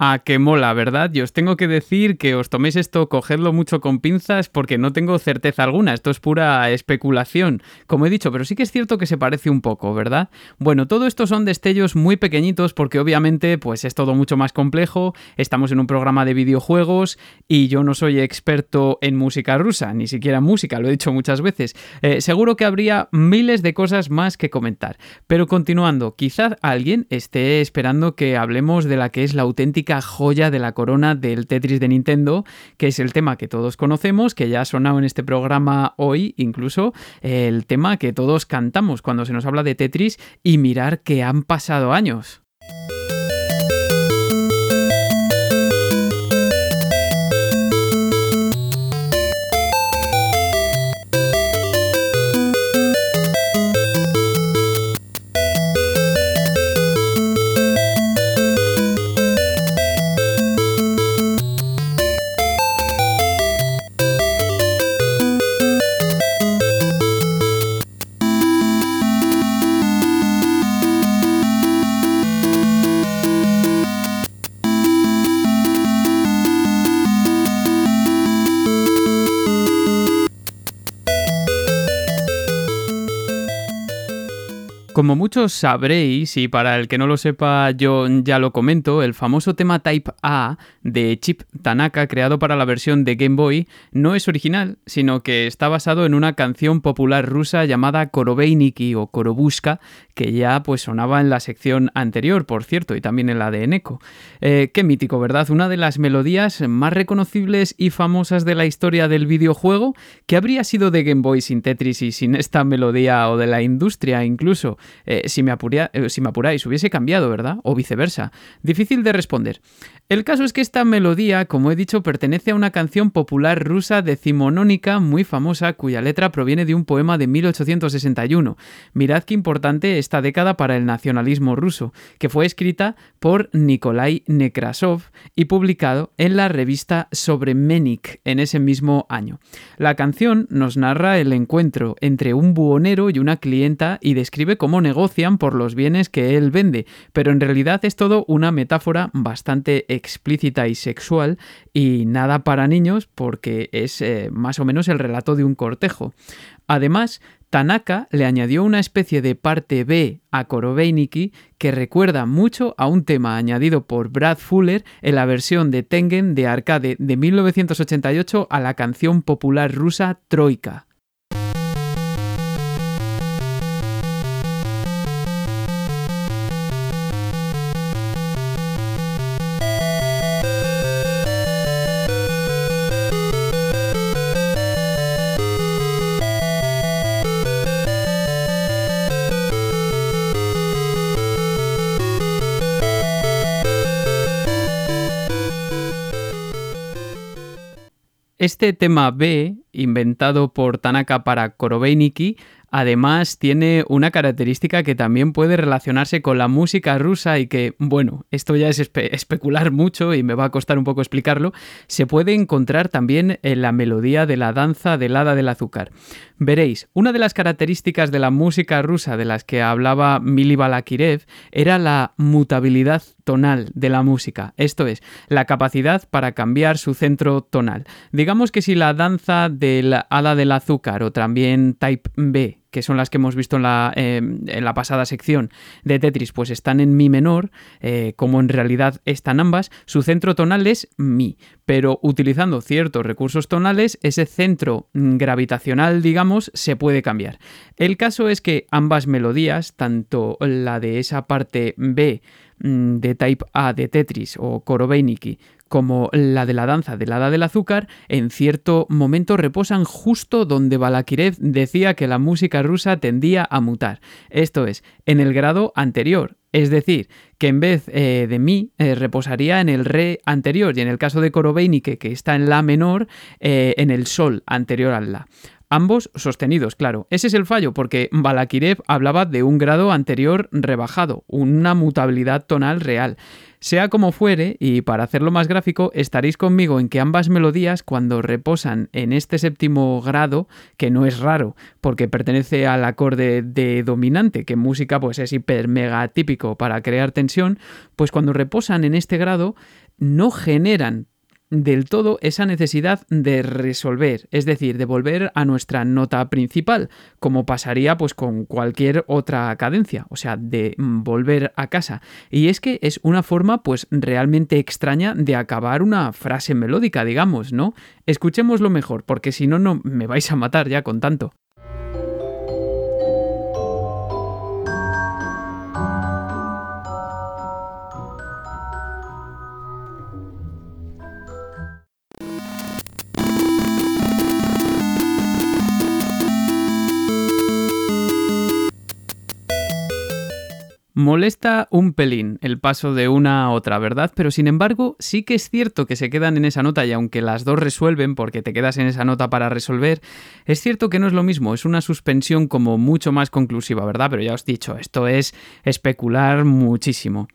Ah, qué mola, ¿verdad? Y os tengo que decir que os toméis esto, cogedlo mucho con pinzas porque no tengo certeza alguna, esto es pura especulación, como he dicho, pero sí que es cierto que se parece un poco, ¿verdad? Bueno, todo esto son destellos muy pequeñitos porque obviamente pues es todo mucho más complejo, estamos en un programa de videojuegos y yo no soy experto en música rusa, ni siquiera música, lo he dicho muchas veces. Eh, seguro que habría miles de cosas más que comentar, pero continuando, quizás alguien esté esperando que hablemos de la que es la auténtica joya de la corona del Tetris de Nintendo, que es el tema que todos conocemos, que ya ha sonado en este programa hoy, incluso el tema que todos cantamos cuando se nos habla de Tetris y mirar que han pasado años. Como muchos sabréis, y para el que no lo sepa yo ya lo comento, el famoso tema Type A de Chip Tanaka creado para la versión de Game Boy no es original, sino que está basado en una canción popular rusa llamada Korobeiniki o Korobushka, que ya pues sonaba en la sección anterior, por cierto, y también en la de Eneco. Eh, qué mítico, ¿verdad? Una de las melodías más reconocibles y famosas de la historia del videojuego, que habría sido de Game Boy sin Tetris y sin esta melodía o de la industria incluso. Eh, si, me eh, si me apuráis, hubiese cambiado, ¿verdad? O viceversa. Difícil de responder. El caso es que esta melodía, como he dicho, pertenece a una canción popular rusa decimonónica muy famosa cuya letra proviene de un poema de 1861. Mirad qué importante esta década para el nacionalismo ruso, que fue escrita por Nikolai Nekrasov y publicado en la revista Sobremenik en ese mismo año. La canción nos narra el encuentro entre un buhonero y una clienta y describe cómo negocian por los bienes que él vende, pero en realidad es todo una metáfora bastante explícita y sexual y nada para niños porque es eh, más o menos el relato de un cortejo. Además, Tanaka le añadió una especie de parte B a Korobeiniki que recuerda mucho a un tema añadido por Brad Fuller en la versión de Tengen de arcade de 1988 a la canción popular rusa Troika. Este tema B, inventado por Tanaka para Korobeiniki, Además, tiene una característica que también puede relacionarse con la música rusa y que, bueno, esto ya es especular mucho y me va a costar un poco explicarlo, se puede encontrar también en la melodía de la danza del hada del azúcar. Veréis, una de las características de la música rusa de las que hablaba Mili Balakirev era la mutabilidad tonal de la música, esto es, la capacidad para cambiar su centro tonal. Digamos que si la danza del hada del azúcar o también Type B que son las que hemos visto en la, em, en la pasada sección de Tetris, pues están en Mi menor, eh, como en realidad están ambas, su centro tonal es Mi, pero utilizando ciertos recursos tonales, ese centro gravitacional, digamos, se puede cambiar. El caso es que ambas melodías, tanto la de esa parte B, de Type A de Tetris o Korobeiniki como la de la danza del hada del azúcar, en cierto momento reposan justo donde Balakirev decía que la música rusa tendía a mutar, esto es, en el grado anterior, es decir, que en vez eh, de mi eh, reposaría en el re anterior y en el caso de Korobeinike, que está en la menor, eh, en el sol anterior al la. Ambos sostenidos, claro. Ese es el fallo, porque Balakirev hablaba de un grado anterior rebajado, una mutabilidad tonal real. Sea como fuere, y para hacerlo más gráfico, estaréis conmigo en que ambas melodías, cuando reposan en este séptimo grado, que no es raro, porque pertenece al acorde de dominante, que en música pues es hiper mega típico para crear tensión, pues cuando reposan en este grado, no generan del todo esa necesidad de resolver, es decir, de volver a nuestra nota principal, como pasaría pues con cualquier otra cadencia, o sea, de volver a casa. Y es que es una forma pues realmente extraña de acabar una frase melódica, digamos, ¿no? Escuchémoslo mejor, porque si no, no me vais a matar ya con tanto. Molesta un pelín el paso de una a otra, ¿verdad? Pero sin embargo, sí que es cierto que se quedan en esa nota y aunque las dos resuelven, porque te quedas en esa nota para resolver, es cierto que no es lo mismo, es una suspensión como mucho más conclusiva, ¿verdad? Pero ya os he dicho, esto es especular muchísimo.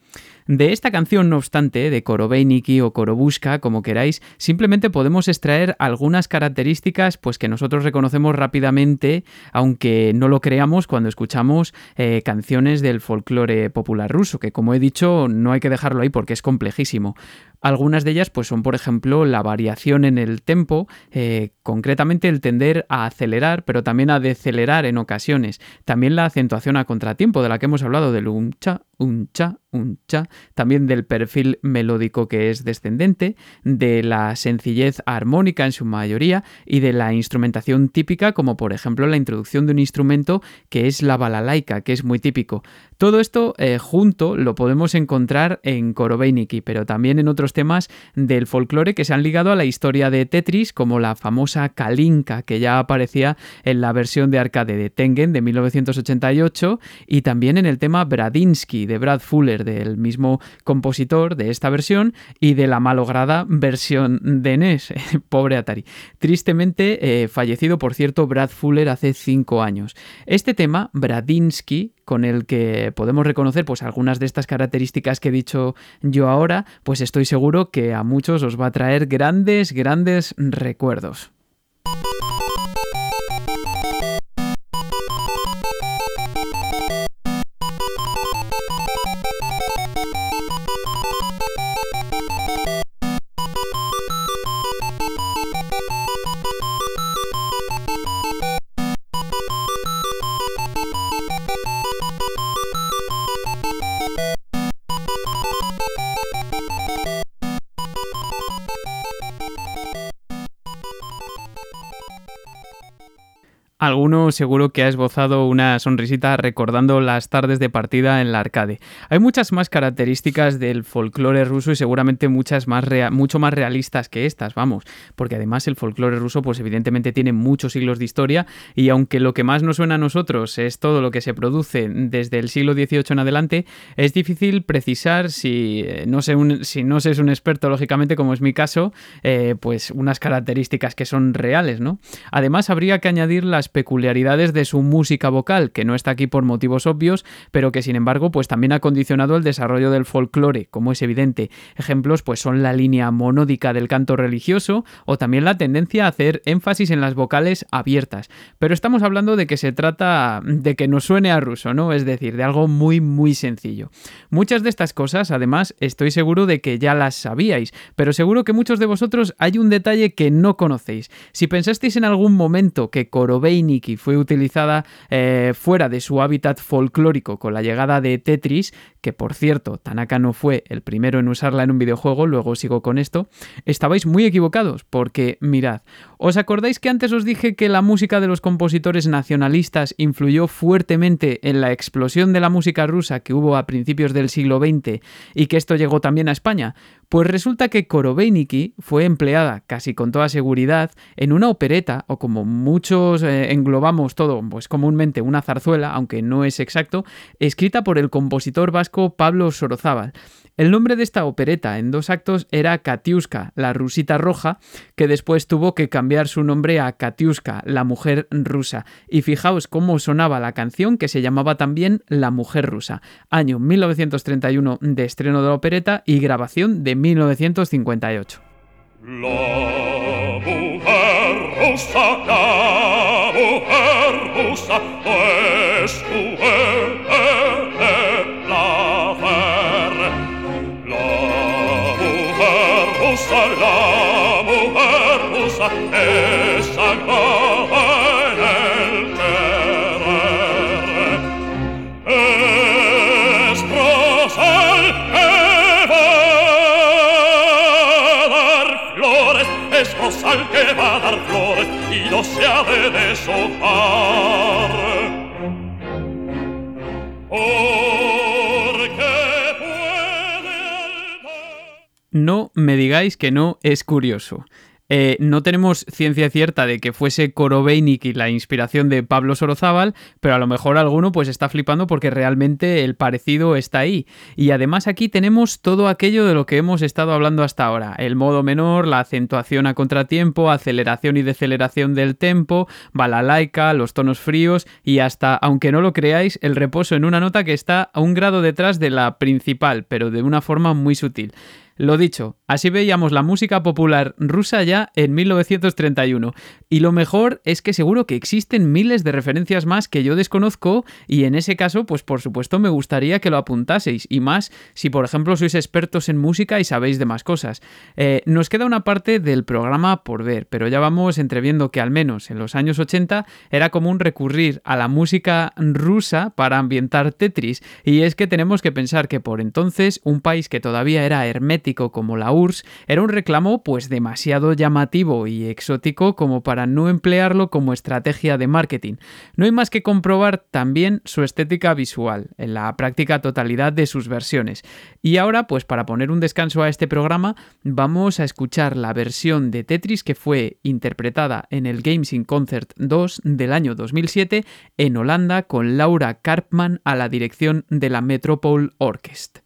De esta canción, no obstante, de Korobeiniki o Korobuska, como queráis, simplemente podemos extraer algunas características pues, que nosotros reconocemos rápidamente, aunque no lo creamos cuando escuchamos eh, canciones del folclore popular ruso, que como he dicho, no hay que dejarlo ahí porque es complejísimo. Algunas de ellas pues, son, por ejemplo, la variación en el tempo, eh, concretamente el tender a acelerar, pero también a decelerar en ocasiones. También la acentuación a contratiempo, de la que hemos hablado, del un cha, un cha, un cha. También del perfil melódico que es descendente, de la sencillez armónica en su mayoría y de la instrumentación típica, como por ejemplo la introducción de un instrumento que es la balalaika, que es muy típico. Todo esto eh, junto lo podemos encontrar en Korobeiniki, pero también en otros temas del folclore que se han ligado a la historia de Tetris, como la famosa Kalinka, que ya aparecía en la versión de arcade de Tengen de 1988, y también en el tema Bradinsky de Brad Fuller, del mismo compositor de esta versión, y de la malograda versión de NES, pobre Atari. Tristemente, eh, fallecido, por cierto, Brad Fuller hace cinco años. Este tema, Bradinsky, con el que podemos reconocer pues algunas de estas características que he dicho yo ahora, pues estoy seguro que a muchos os va a traer grandes, grandes recuerdos. Alguno seguro que ha esbozado una sonrisita recordando las tardes de partida en la arcade. Hay muchas más características del folclore ruso y seguramente muchas más mucho más realistas que estas, vamos, porque además el folclore ruso pues evidentemente tiene muchos siglos de historia y aunque lo que más nos suena a nosotros es todo lo que se produce desde el siglo XVIII en adelante, es difícil precisar si eh, no sé un, si no se es un experto lógicamente como es mi caso, eh, pues unas características que son reales, ¿no? Además habría que añadir las peculiaridades de su música vocal, que no está aquí por motivos obvios, pero que sin embargo pues también ha condicionado el desarrollo del folclore, como es evidente. Ejemplos pues son la línea monódica del canto religioso o también la tendencia a hacer énfasis en las vocales abiertas. Pero estamos hablando de que se trata de que nos suene a ruso, ¿no? Es decir, de algo muy muy sencillo. Muchas de estas cosas, además, estoy seguro de que ya las sabíais, pero seguro que muchos de vosotros hay un detalle que no conocéis. Si pensasteis en algún momento que Korobei Nikki fue utilizada eh, fuera de su hábitat folclórico con la llegada de Tetris, que por cierto, Tanaka no fue el primero en usarla en un videojuego, luego sigo con esto, estabais muy equivocados, porque mirad, ¿os acordáis que antes os dije que la música de los compositores nacionalistas influyó fuertemente en la explosión de la música rusa que hubo a principios del siglo XX y que esto llegó también a España? Pues resulta que Korobeiniki fue empleada casi con toda seguridad en una opereta, o como muchos eh, englobamos todo, pues comúnmente una zarzuela, aunque no es exacto, escrita por el compositor vasco Pablo Sorozábal. El nombre de esta opereta en dos actos era Katiuska, la rusita roja, que después tuvo que cambiar su nombre a Katiuska, la mujer rusa. Y fijaos cómo sonaba la canción que se llamaba también La mujer rusa. Año 1931 de estreno de la opereta y grabación de 1958. la no me digáis que no es curioso. Eh, no tenemos ciencia cierta de que fuese y la inspiración de Pablo Sorozábal, pero a lo mejor alguno pues está flipando porque realmente el parecido está ahí. Y además aquí tenemos todo aquello de lo que hemos estado hablando hasta ahora. El modo menor, la acentuación a contratiempo, aceleración y deceleración del tempo, balalaica, los tonos fríos y hasta, aunque no lo creáis, el reposo en una nota que está a un grado detrás de la principal, pero de una forma muy sutil. Lo dicho, así veíamos la música popular rusa ya en 1931. Y lo mejor es que seguro que existen miles de referencias más que yo desconozco y en ese caso, pues por supuesto me gustaría que lo apuntaseis. Y más si por ejemplo sois expertos en música y sabéis de más cosas. Eh, nos queda una parte del programa por ver, pero ya vamos entreviendo que al menos en los años 80 era común recurrir a la música rusa para ambientar Tetris. Y es que tenemos que pensar que por entonces un país que todavía era hermético como la URSS era un reclamo pues demasiado llamativo y exótico como para no emplearlo como estrategia de marketing. No hay más que comprobar también su estética visual en la práctica totalidad de sus versiones. Y ahora pues para poner un descanso a este programa vamos a escuchar la versión de Tetris que fue interpretada en el Games in Concert 2 del año 2007 en Holanda con Laura Karpman a la dirección de la Metropole Orchestra.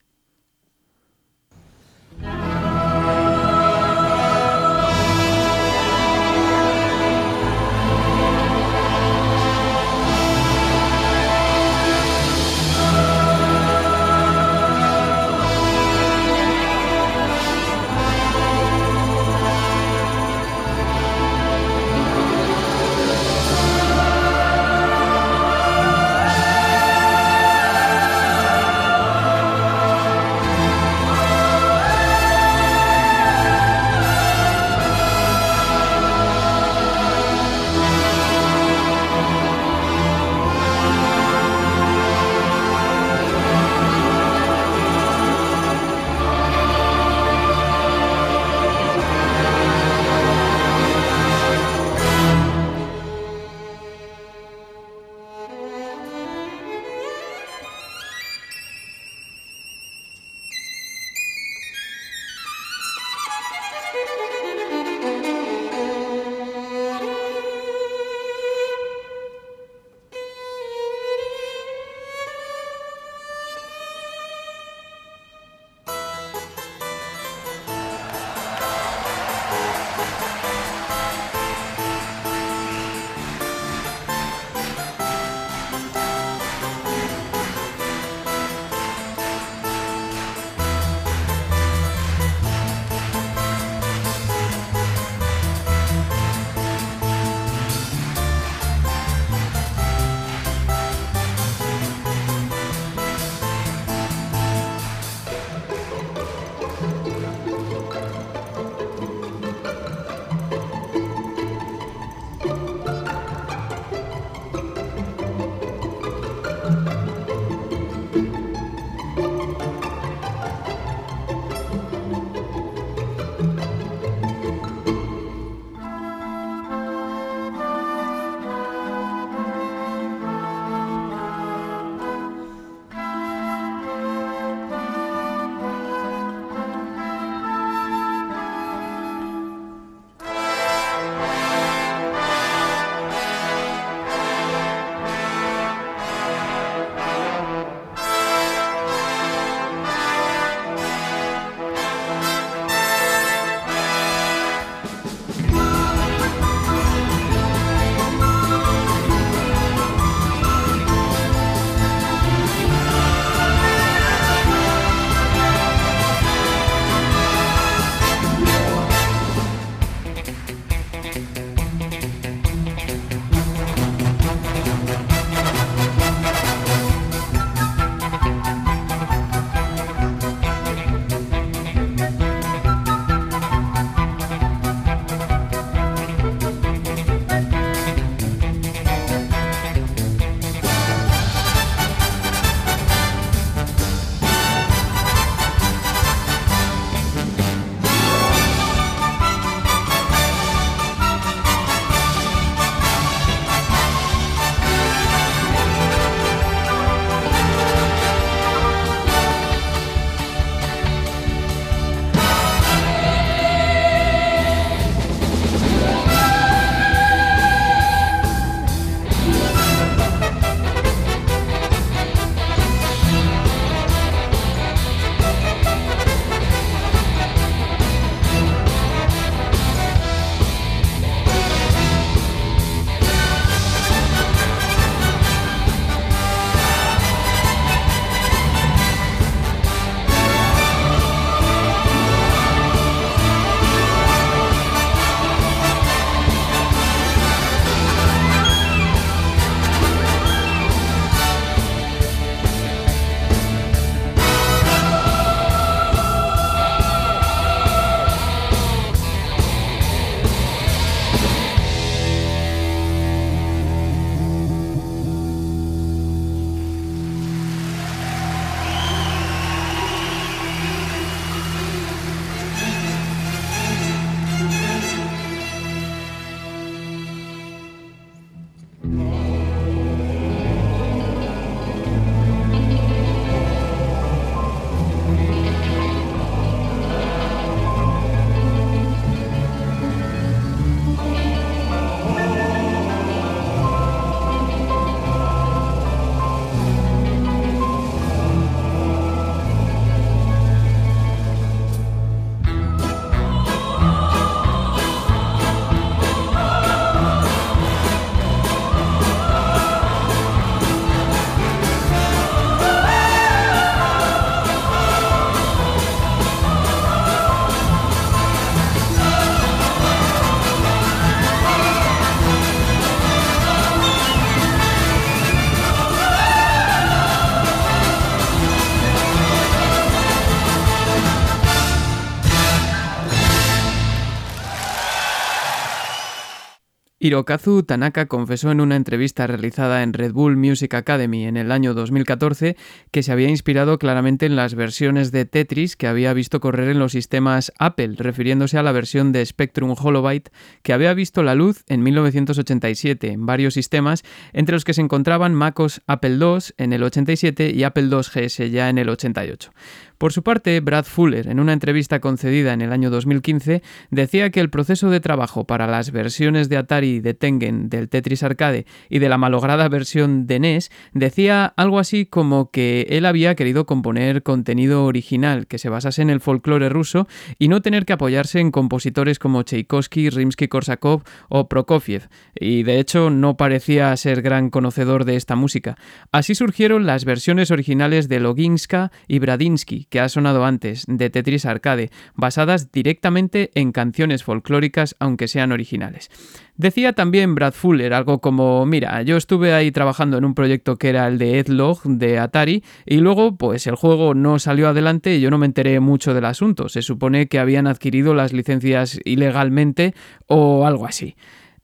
Hirokazu Tanaka confesó en una entrevista realizada en Red Bull Music Academy en el año 2014 que se había inspirado claramente en las versiones de Tetris que había visto correr en los sistemas Apple, refiriéndose a la versión de Spectrum Holobyte que había visto la luz en 1987 en varios sistemas, entre los que se encontraban MacOS Apple II en el 87 y Apple II GS ya en el 88. Por su parte, Brad Fuller, en una entrevista concedida en el año 2015, decía que el proceso de trabajo para las versiones de Atari de Tengen del Tetris Arcade y de la malograda versión de NES decía algo así como que él había querido componer contenido original que se basase en el folclore ruso y no tener que apoyarse en compositores como Tchaikovsky, Rimsky-Korsakov o Prokofiev, y de hecho no parecía ser gran conocedor de esta música. Así surgieron las versiones originales de Loginska y Bradinsky, que ha sonado antes, de Tetris Arcade, basadas directamente en canciones folclóricas aunque sean originales. Decía también Brad Fuller algo como, mira, yo estuve ahí trabajando en un proyecto que era el de Edlog de Atari y luego pues el juego no salió adelante y yo no me enteré mucho del asunto. Se supone que habían adquirido las licencias ilegalmente o algo así.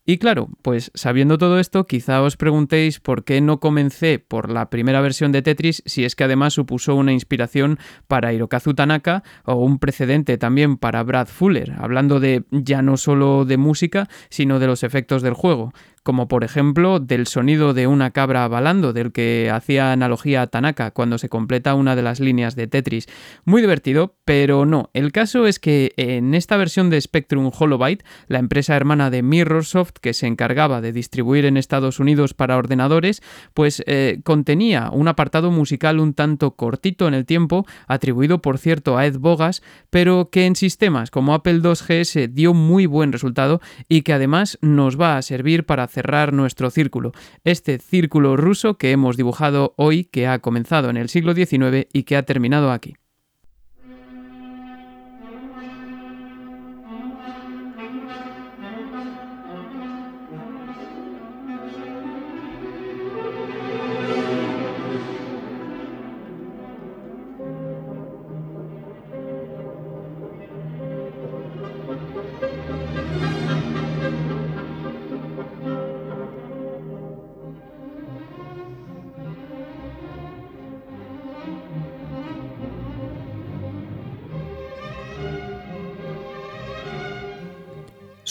Y claro, pues sabiendo todo esto, quizá os preguntéis por qué no comencé por la primera versión de Tetris si es que además supuso una inspiración para Hirokazu Tanaka o un precedente también para Brad Fuller, hablando de ya no solo de música, sino de los efectos del juego como por ejemplo del sonido de una cabra balando, del que hacía analogía a Tanaka cuando se completa una de las líneas de Tetris. Muy divertido, pero no. El caso es que en esta versión de Spectrum Holobyte, la empresa hermana de Mirrorsoft que se encargaba de distribuir en Estados Unidos para ordenadores, pues eh, contenía un apartado musical un tanto cortito en el tiempo, atribuido por cierto a Ed Bogas, pero que en sistemas como Apple II GS dio muy buen resultado y que además nos va a servir para cerrar nuestro círculo, este círculo ruso que hemos dibujado hoy, que ha comenzado en el siglo XIX y que ha terminado aquí.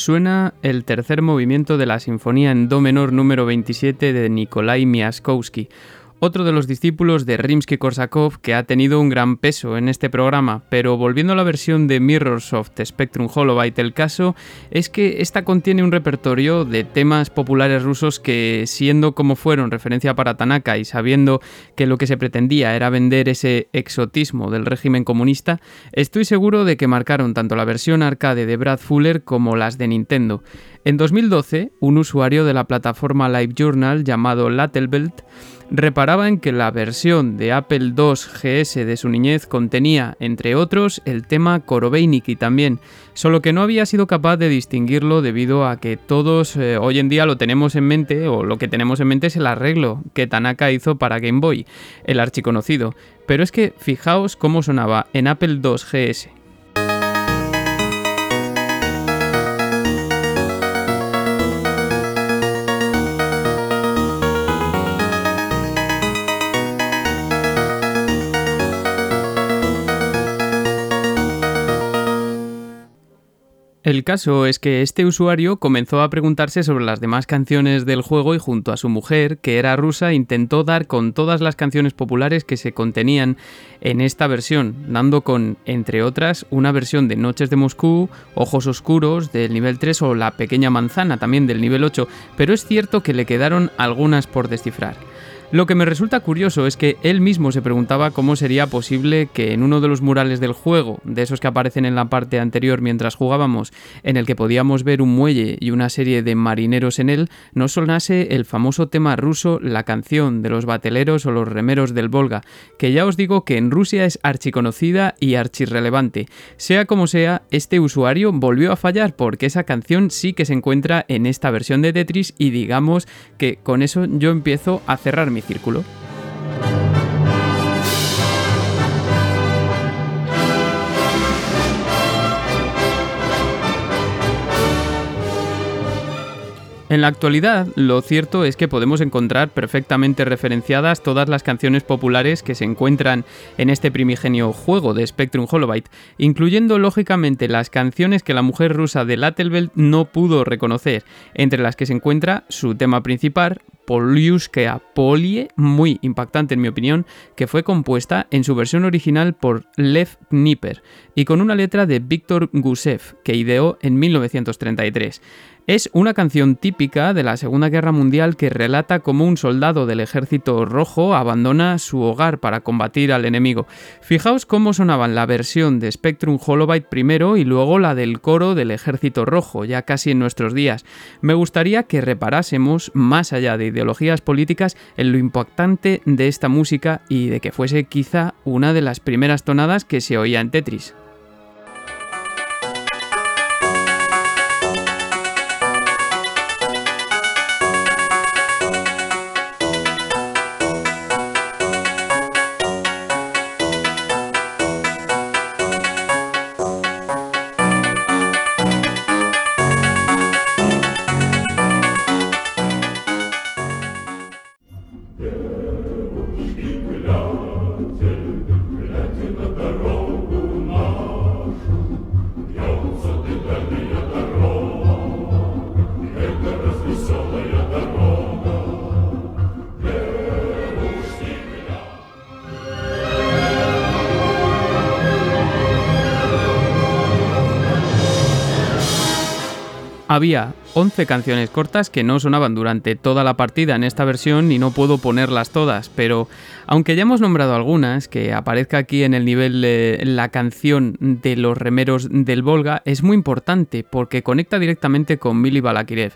Suena el tercer movimiento de la Sinfonía en Do menor número 27 de Nikolai Miaskowski, otro de los discípulos de Rimsky-Korsakov que ha tenido un gran peso en este programa, pero volviendo a la versión de Mirrorsoft Spectrum Holobyte, el caso es que esta contiene un repertorio de temas populares rusos que, siendo como fueron referencia para Tanaka y sabiendo que lo que se pretendía era vender ese exotismo del régimen comunista, estoy seguro de que marcaron tanto la versión arcade de Brad Fuller como las de Nintendo. En 2012, un usuario de la plataforma LiveJournal llamado Lattelbelt reparaba en que la versión de Apple II GS de su niñez contenía, entre otros, el tema Korobeiniki también, solo que no había sido capaz de distinguirlo debido a que todos eh, hoy en día lo tenemos en mente, o lo que tenemos en mente es el arreglo que Tanaka hizo para Game Boy, el archiconocido. Pero es que fijaos cómo sonaba en Apple II GS. El caso es que este usuario comenzó a preguntarse sobre las demás canciones del juego y junto a su mujer, que era rusa, intentó dar con todas las canciones populares que se contenían en esta versión, dando con, entre otras, una versión de Noches de Moscú, Ojos Oscuros del nivel 3 o La Pequeña Manzana también del nivel 8, pero es cierto que le quedaron algunas por descifrar. Lo que me resulta curioso es que él mismo se preguntaba cómo sería posible que en uno de los murales del juego, de esos que aparecen en la parte anterior mientras jugábamos, en el que podíamos ver un muelle y una serie de marineros en él, no sonase el famoso tema ruso La canción de los bateleros o los remeros del Volga, que ya os digo que en Rusia es archiconocida y archirrelevante. Sea como sea, este usuario volvió a fallar porque esa canción sí que se encuentra en esta versión de Tetris y digamos que con eso yo empiezo a cerrar mi círculo. En la actualidad, lo cierto es que podemos encontrar perfectamente referenciadas todas las canciones populares que se encuentran en este primigenio juego de Spectrum Holobyte, incluyendo lógicamente las canciones que la mujer rusa de Lattelbelt no pudo reconocer, entre las que se encuentra su tema principal, Poliuskea Polie, muy impactante en mi opinión, que fue compuesta en su versión original por Lev Kniper y con una letra de Víctor Gusev, que ideó en 1933. Es una canción típica de la Segunda Guerra Mundial que relata cómo un soldado del Ejército Rojo abandona su hogar para combatir al enemigo. Fijaos cómo sonaban la versión de Spectrum Holobyte primero y luego la del coro del Ejército Rojo, ya casi en nuestros días. Me gustaría que reparásemos, más allá de ideologías políticas, en lo impactante de esta música y de que fuese quizá una de las primeras tonadas que se oía en Tetris. Había 11 canciones cortas que no sonaban durante toda la partida en esta versión y no puedo ponerlas todas, pero aunque ya hemos nombrado algunas, que aparezca aquí en el nivel la canción de los remeros del Volga es muy importante porque conecta directamente con Mili Balakirev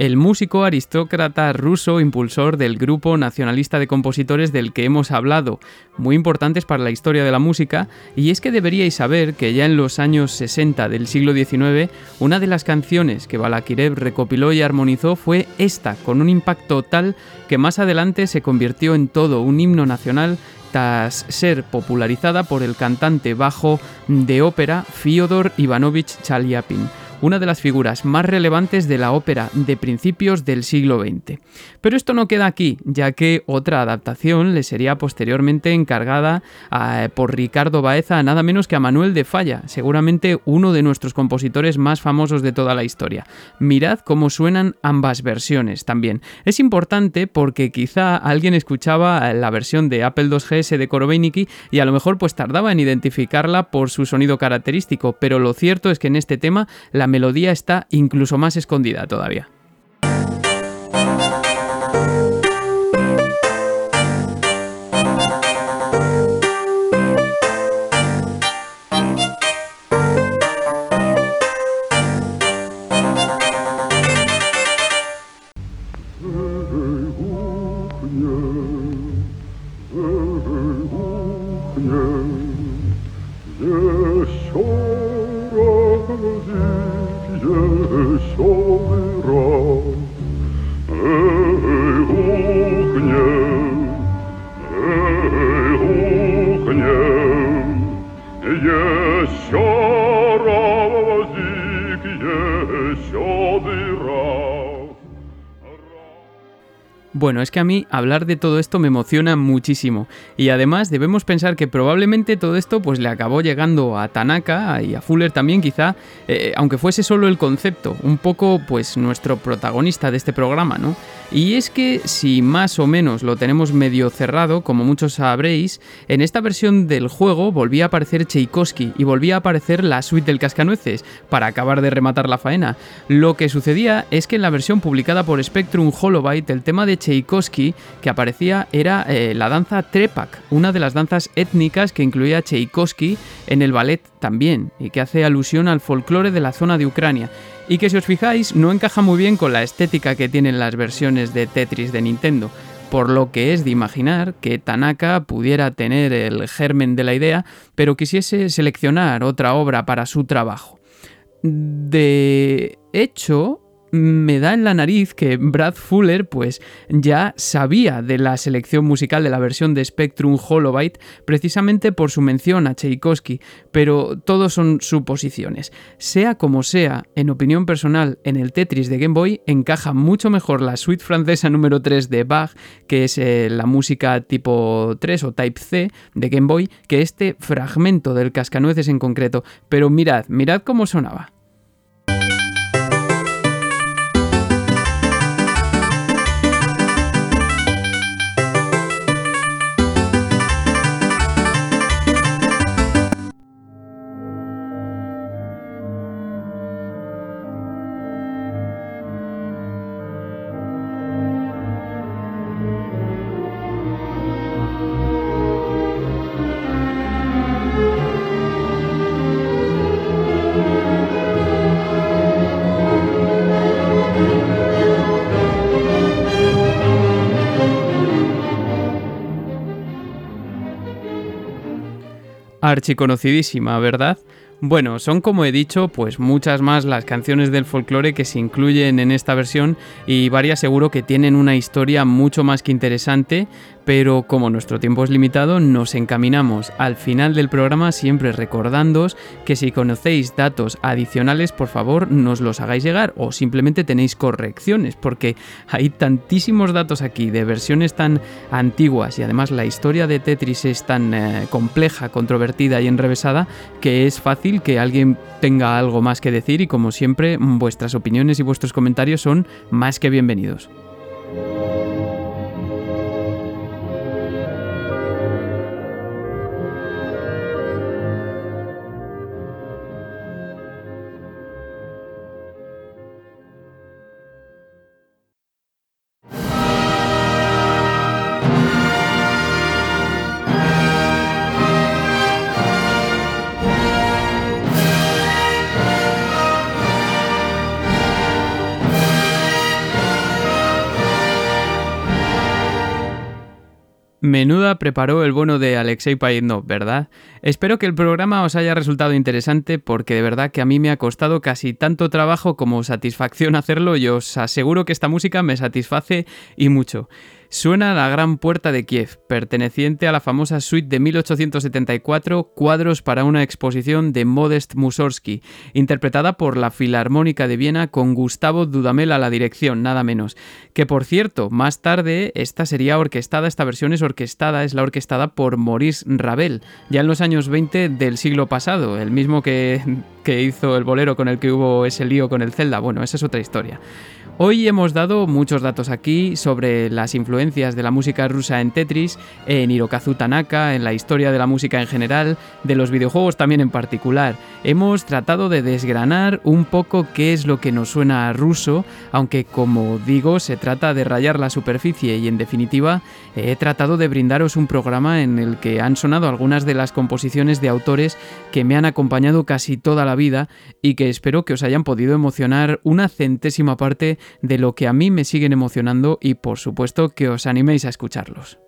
el músico aristócrata ruso impulsor del grupo nacionalista de compositores del que hemos hablado, muy importantes para la historia de la música, y es que deberíais saber que ya en los años 60 del siglo XIX, una de las canciones que Balakirev recopiló y armonizó fue esta, con un impacto tal que más adelante se convirtió en todo un himno nacional tras ser popularizada por el cantante bajo de ópera Fyodor Ivanovich Chaliapin una de las figuras más relevantes de la ópera de principios del siglo XX. Pero esto no queda aquí, ya que otra adaptación le sería posteriormente encargada ah, por Ricardo Baeza nada menos que a Manuel de Falla, seguramente uno de nuestros compositores más famosos de toda la historia. Mirad cómo suenan ambas versiones también. Es importante porque quizá alguien escuchaba la versión de Apple 2GS de Korobeiniki y a lo mejor pues tardaba en identificarla por su sonido característico, pero lo cierto es que en este tema la melodía está incluso más escondida todavía. Que a mí hablar de todo esto me emociona muchísimo y además debemos pensar que probablemente todo esto pues le acabó llegando a Tanaka y a Fuller también quizá, eh, aunque fuese solo el concepto, un poco pues nuestro protagonista de este programa, ¿no? Y es que si más o menos lo tenemos medio cerrado, como muchos sabréis, en esta versión del juego volvía a aparecer Tchaikovsky y volvía a aparecer la suite del cascanueces para acabar de rematar la faena. Lo que sucedía es que en la versión publicada por Spectrum Holobyte el tema de Tchaikovsky que aparecía era eh, la danza Trepak, una de las danzas étnicas que incluía Tchaikovsky en el ballet también, y que hace alusión al folclore de la zona de Ucrania, y que si os fijáis no encaja muy bien con la estética que tienen las versiones de Tetris de Nintendo, por lo que es de imaginar que Tanaka pudiera tener el germen de la idea, pero quisiese seleccionar otra obra para su trabajo. De hecho, me da en la nariz que Brad Fuller pues ya sabía de la selección musical de la versión de Spectrum Holobyte precisamente por su mención a Tchaikovsky, pero todo son suposiciones. Sea como sea, en opinión personal, en el Tetris de Game Boy encaja mucho mejor la suite francesa número 3 de Bach, que es eh, la música tipo 3 o Type C de Game Boy, que este fragmento del cascanueces en concreto. Pero mirad, mirad cómo sonaba. Archiconocidísima, ¿verdad? Bueno, son como he dicho, pues muchas más las canciones del folclore que se incluyen en esta versión y varias seguro que tienen una historia mucho más que interesante, pero como nuestro tiempo es limitado, nos encaminamos al final del programa siempre recordándoos que si conocéis datos adicionales, por favor, nos los hagáis llegar o simplemente tenéis correcciones, porque hay tantísimos datos aquí de versiones tan antiguas y además la historia de Tetris es tan eh, compleja, controvertida y enrevesada que es fácil que alguien tenga algo más que decir y como siempre, vuestras opiniones y vuestros comentarios son más que bienvenidos. Menuda preparó el bono de Alexei Payetnov, ¿verdad? Espero que el programa os haya resultado interesante porque de verdad que a mí me ha costado casi tanto trabajo como satisfacción hacerlo y os aseguro que esta música me satisface y mucho suena la Gran Puerta de Kiev, perteneciente a la famosa suite de 1874 Cuadros para una exposición de Modest Mussorgsky, interpretada por la Filarmónica de Viena con Gustavo Dudamel a la dirección, nada menos. Que por cierto, más tarde esta sería orquestada, esta versión es orquestada, es la orquestada por Maurice Ravel, ya en los años 20 del siglo pasado, el mismo que, que hizo el bolero con el que hubo ese lío con el Zelda. Bueno, esa es otra historia. Hoy hemos dado muchos datos aquí sobre las influencias de la música rusa en Tetris, en Hirokazu Tanaka, en la historia de la música en general, de los videojuegos también en particular. Hemos tratado de desgranar un poco qué es lo que nos suena a ruso, aunque como digo, se trata de rayar la superficie y en definitiva he tratado de brindaros un programa en el que han sonado algunas de las composiciones de autores que me han acompañado casi toda la vida y que espero que os hayan podido emocionar una centésima parte de lo que a mí me siguen emocionando y por supuesto que os animéis a escucharlos.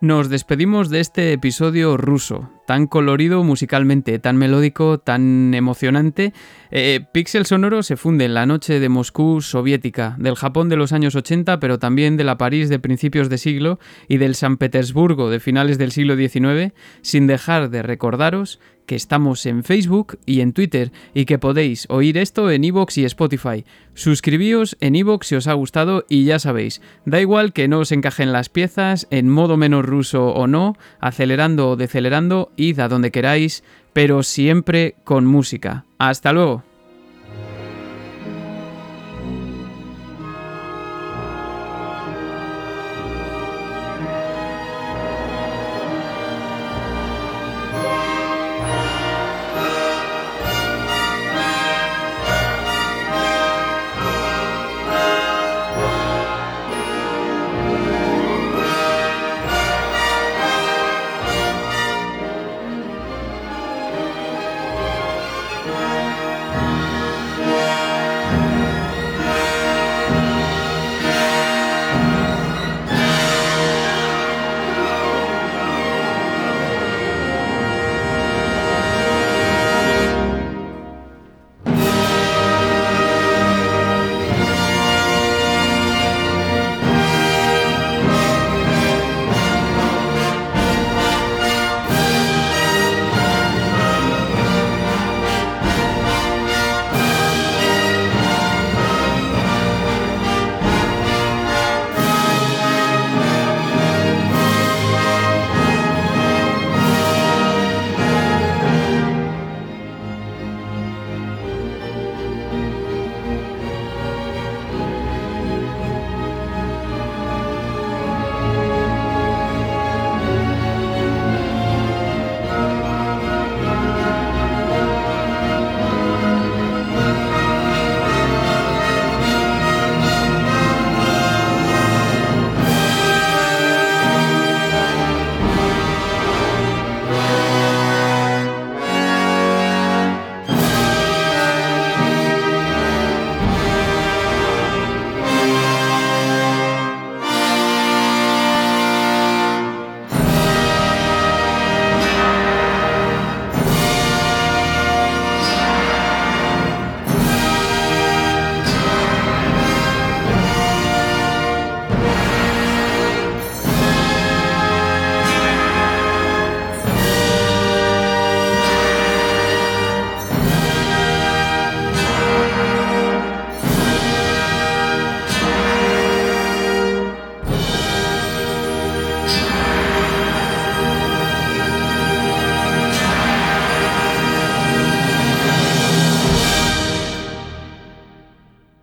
Nos despedimos de este episodio ruso, tan colorido musicalmente, tan melódico, tan emocionante. Eh, Pixel Sonoro se funde en la noche de Moscú soviética, del Japón de los años 80, pero también de la París de principios de siglo y del San Petersburgo de finales del siglo XIX, sin dejar de recordaros que estamos en Facebook y en Twitter y que podéis oír esto en iVoox y Spotify. Suscribíos en iVoox si os ha gustado y ya sabéis, da igual que no os encajen las piezas, en modo menos ruso o no, acelerando o decelerando, id a donde queráis, pero siempre con música. Hasta luego.